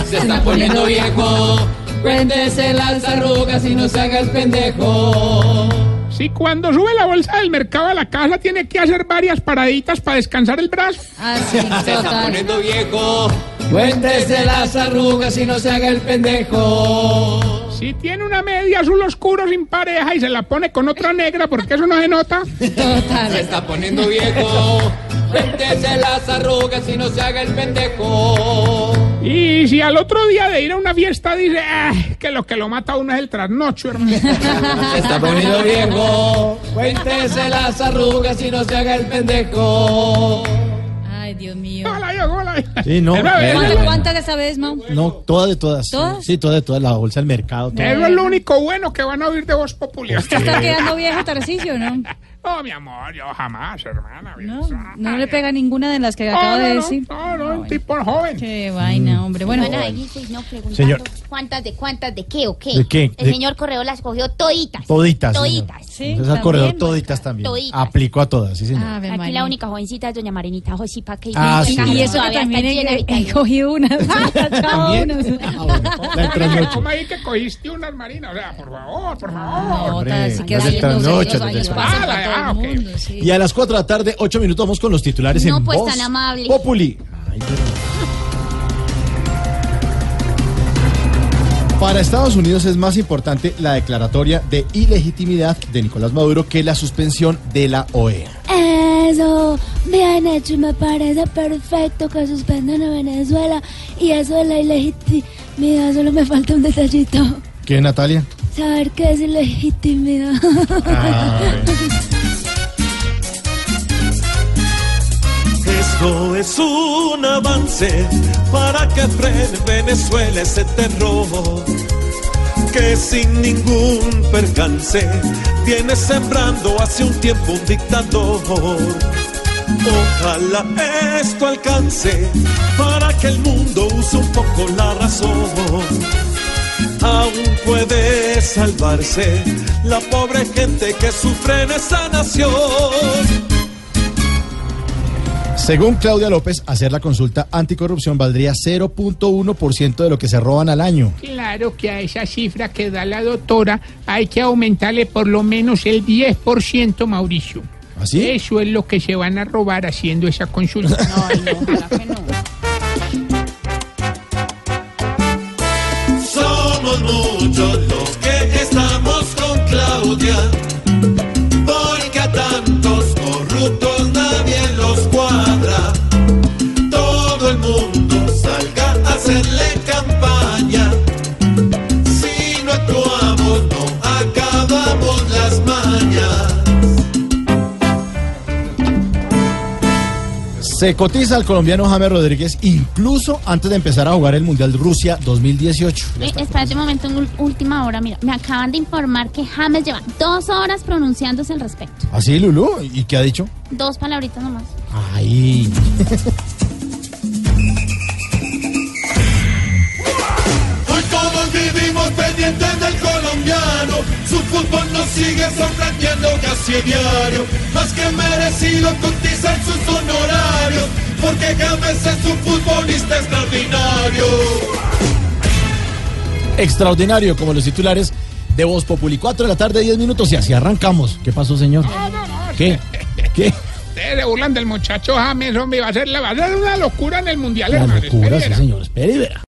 Se está poniendo viejo. Cuéntese las arrugas y no se haga el pendejo. Si cuando sube la bolsa del mercado a la casa tiene que hacer varias paraditas para descansar el brazo. Ah, sí, Se está poniendo viejo. Cuéntese las arrugas y no se haga el pendejo. Si tiene una media azul oscuro sin pareja y se la pone con otra negra porque eso no se nota. Se está poniendo viejo. Cuéntese las arrugas y no se haga el pendejo. Y si al otro día de ir a una fiesta dice "Ah, que lo que lo mata a uno es el trasnocho, hermano. Se está poniendo viejo. Cuéntese las arrugas y no se haga el pendejo. Ay, Dios mío. Hola, yo, hola. Sí, no. ¿Cuántas de esa vez, Mau? No, todas de todas. ¿Todas? Sí, todas de todas. La bolsa del mercado. todo. Eso es lo único bueno que van a oír de voz popular. ¿Está quedando viejo Tarcisio, no? No, mi amor, yo jamás, hermana. No, no le pega ninguna de las que No, acaba de no, no, decir. No, no, un tipo joven. Qué vaina, hombre. Bueno, Bueno, ahí sí, no preguntando Señor. cuántas de cuántas de qué o qué. ¿De qué? El De- señor Correo las cogió toditas. Toditas. señor. Toditas. Entonces al corredor toditas también. Toditas. Aplicó a todas, sí, señor. Ave Aquí la única jovencita es doña Marinita Josipa que Ah, sí. Y eso que también he, he cogido unas. trasnocho. ¿Cómo ahí que cogiste unas marinas? O sea, por favor, por favor. Otra, así que Ah, para todo ah, el ok. mundo, sí. Y a las 4 de la tarde, 8 minutos, vamos con los titulares No, en pues, Voz tan amable. Populi. Para Estados Unidos es más importante la declaratoria de ilegitimidad de Nicolás Maduro que la suspensión de la. OEA. Eso, bien hecho, y me parece perfecto que suspendan a Venezuela y eso de la ilegitimidad, solo me falta un detallito, ¿Qué, Natalia? saber qué es ilegitimidad. Esto es un avance para que frene Venezuela ese terror que sin ningún percance viene sembrando hace un tiempo un dictador. Ojalá esto alcance para que el mundo use un poco la razón. Aún puede salvarse la pobre gente que sufre en esa nación. Según Claudia López, hacer la consulta anticorrupción valdría 0.1% de lo que se roban al año. Claro que a esa cifra que da la doctora hay que aumentarle por lo menos el 10%, Mauricio. ¿Así? Eso es lo que se van a robar haciendo esa consulta. Somos muchos los que estamos con Claudia, Se cotiza al colombiano James Rodríguez incluso antes de empezar a jugar el Mundial Rusia 2018. Eh, espérate un momento, en última hora, mira, me acaban de informar que James lleva dos horas pronunciándose al respecto. ¿Así, Lulú? ¿Y qué ha dicho? Dos palabritas nomás. Ay. Hoy todos vivimos pendientes del colombiano. Su fútbol nos sigue sorprendiendo casi diario. Más que merecido cotizar sus honorarios. Porque James es un futbolista extraordinario. Extraordinario, como los titulares de Voz Populi. 4 de la tarde, 10 minutos y así arrancamos. ¿Qué pasó, señor? ¿Qué? ¿Qué? Ustedes se burlan del muchacho James, hombre, va a ser, la- va a ser una locura en el Mundial, La hermano. locura, espera. sí, señor. Espere y verá.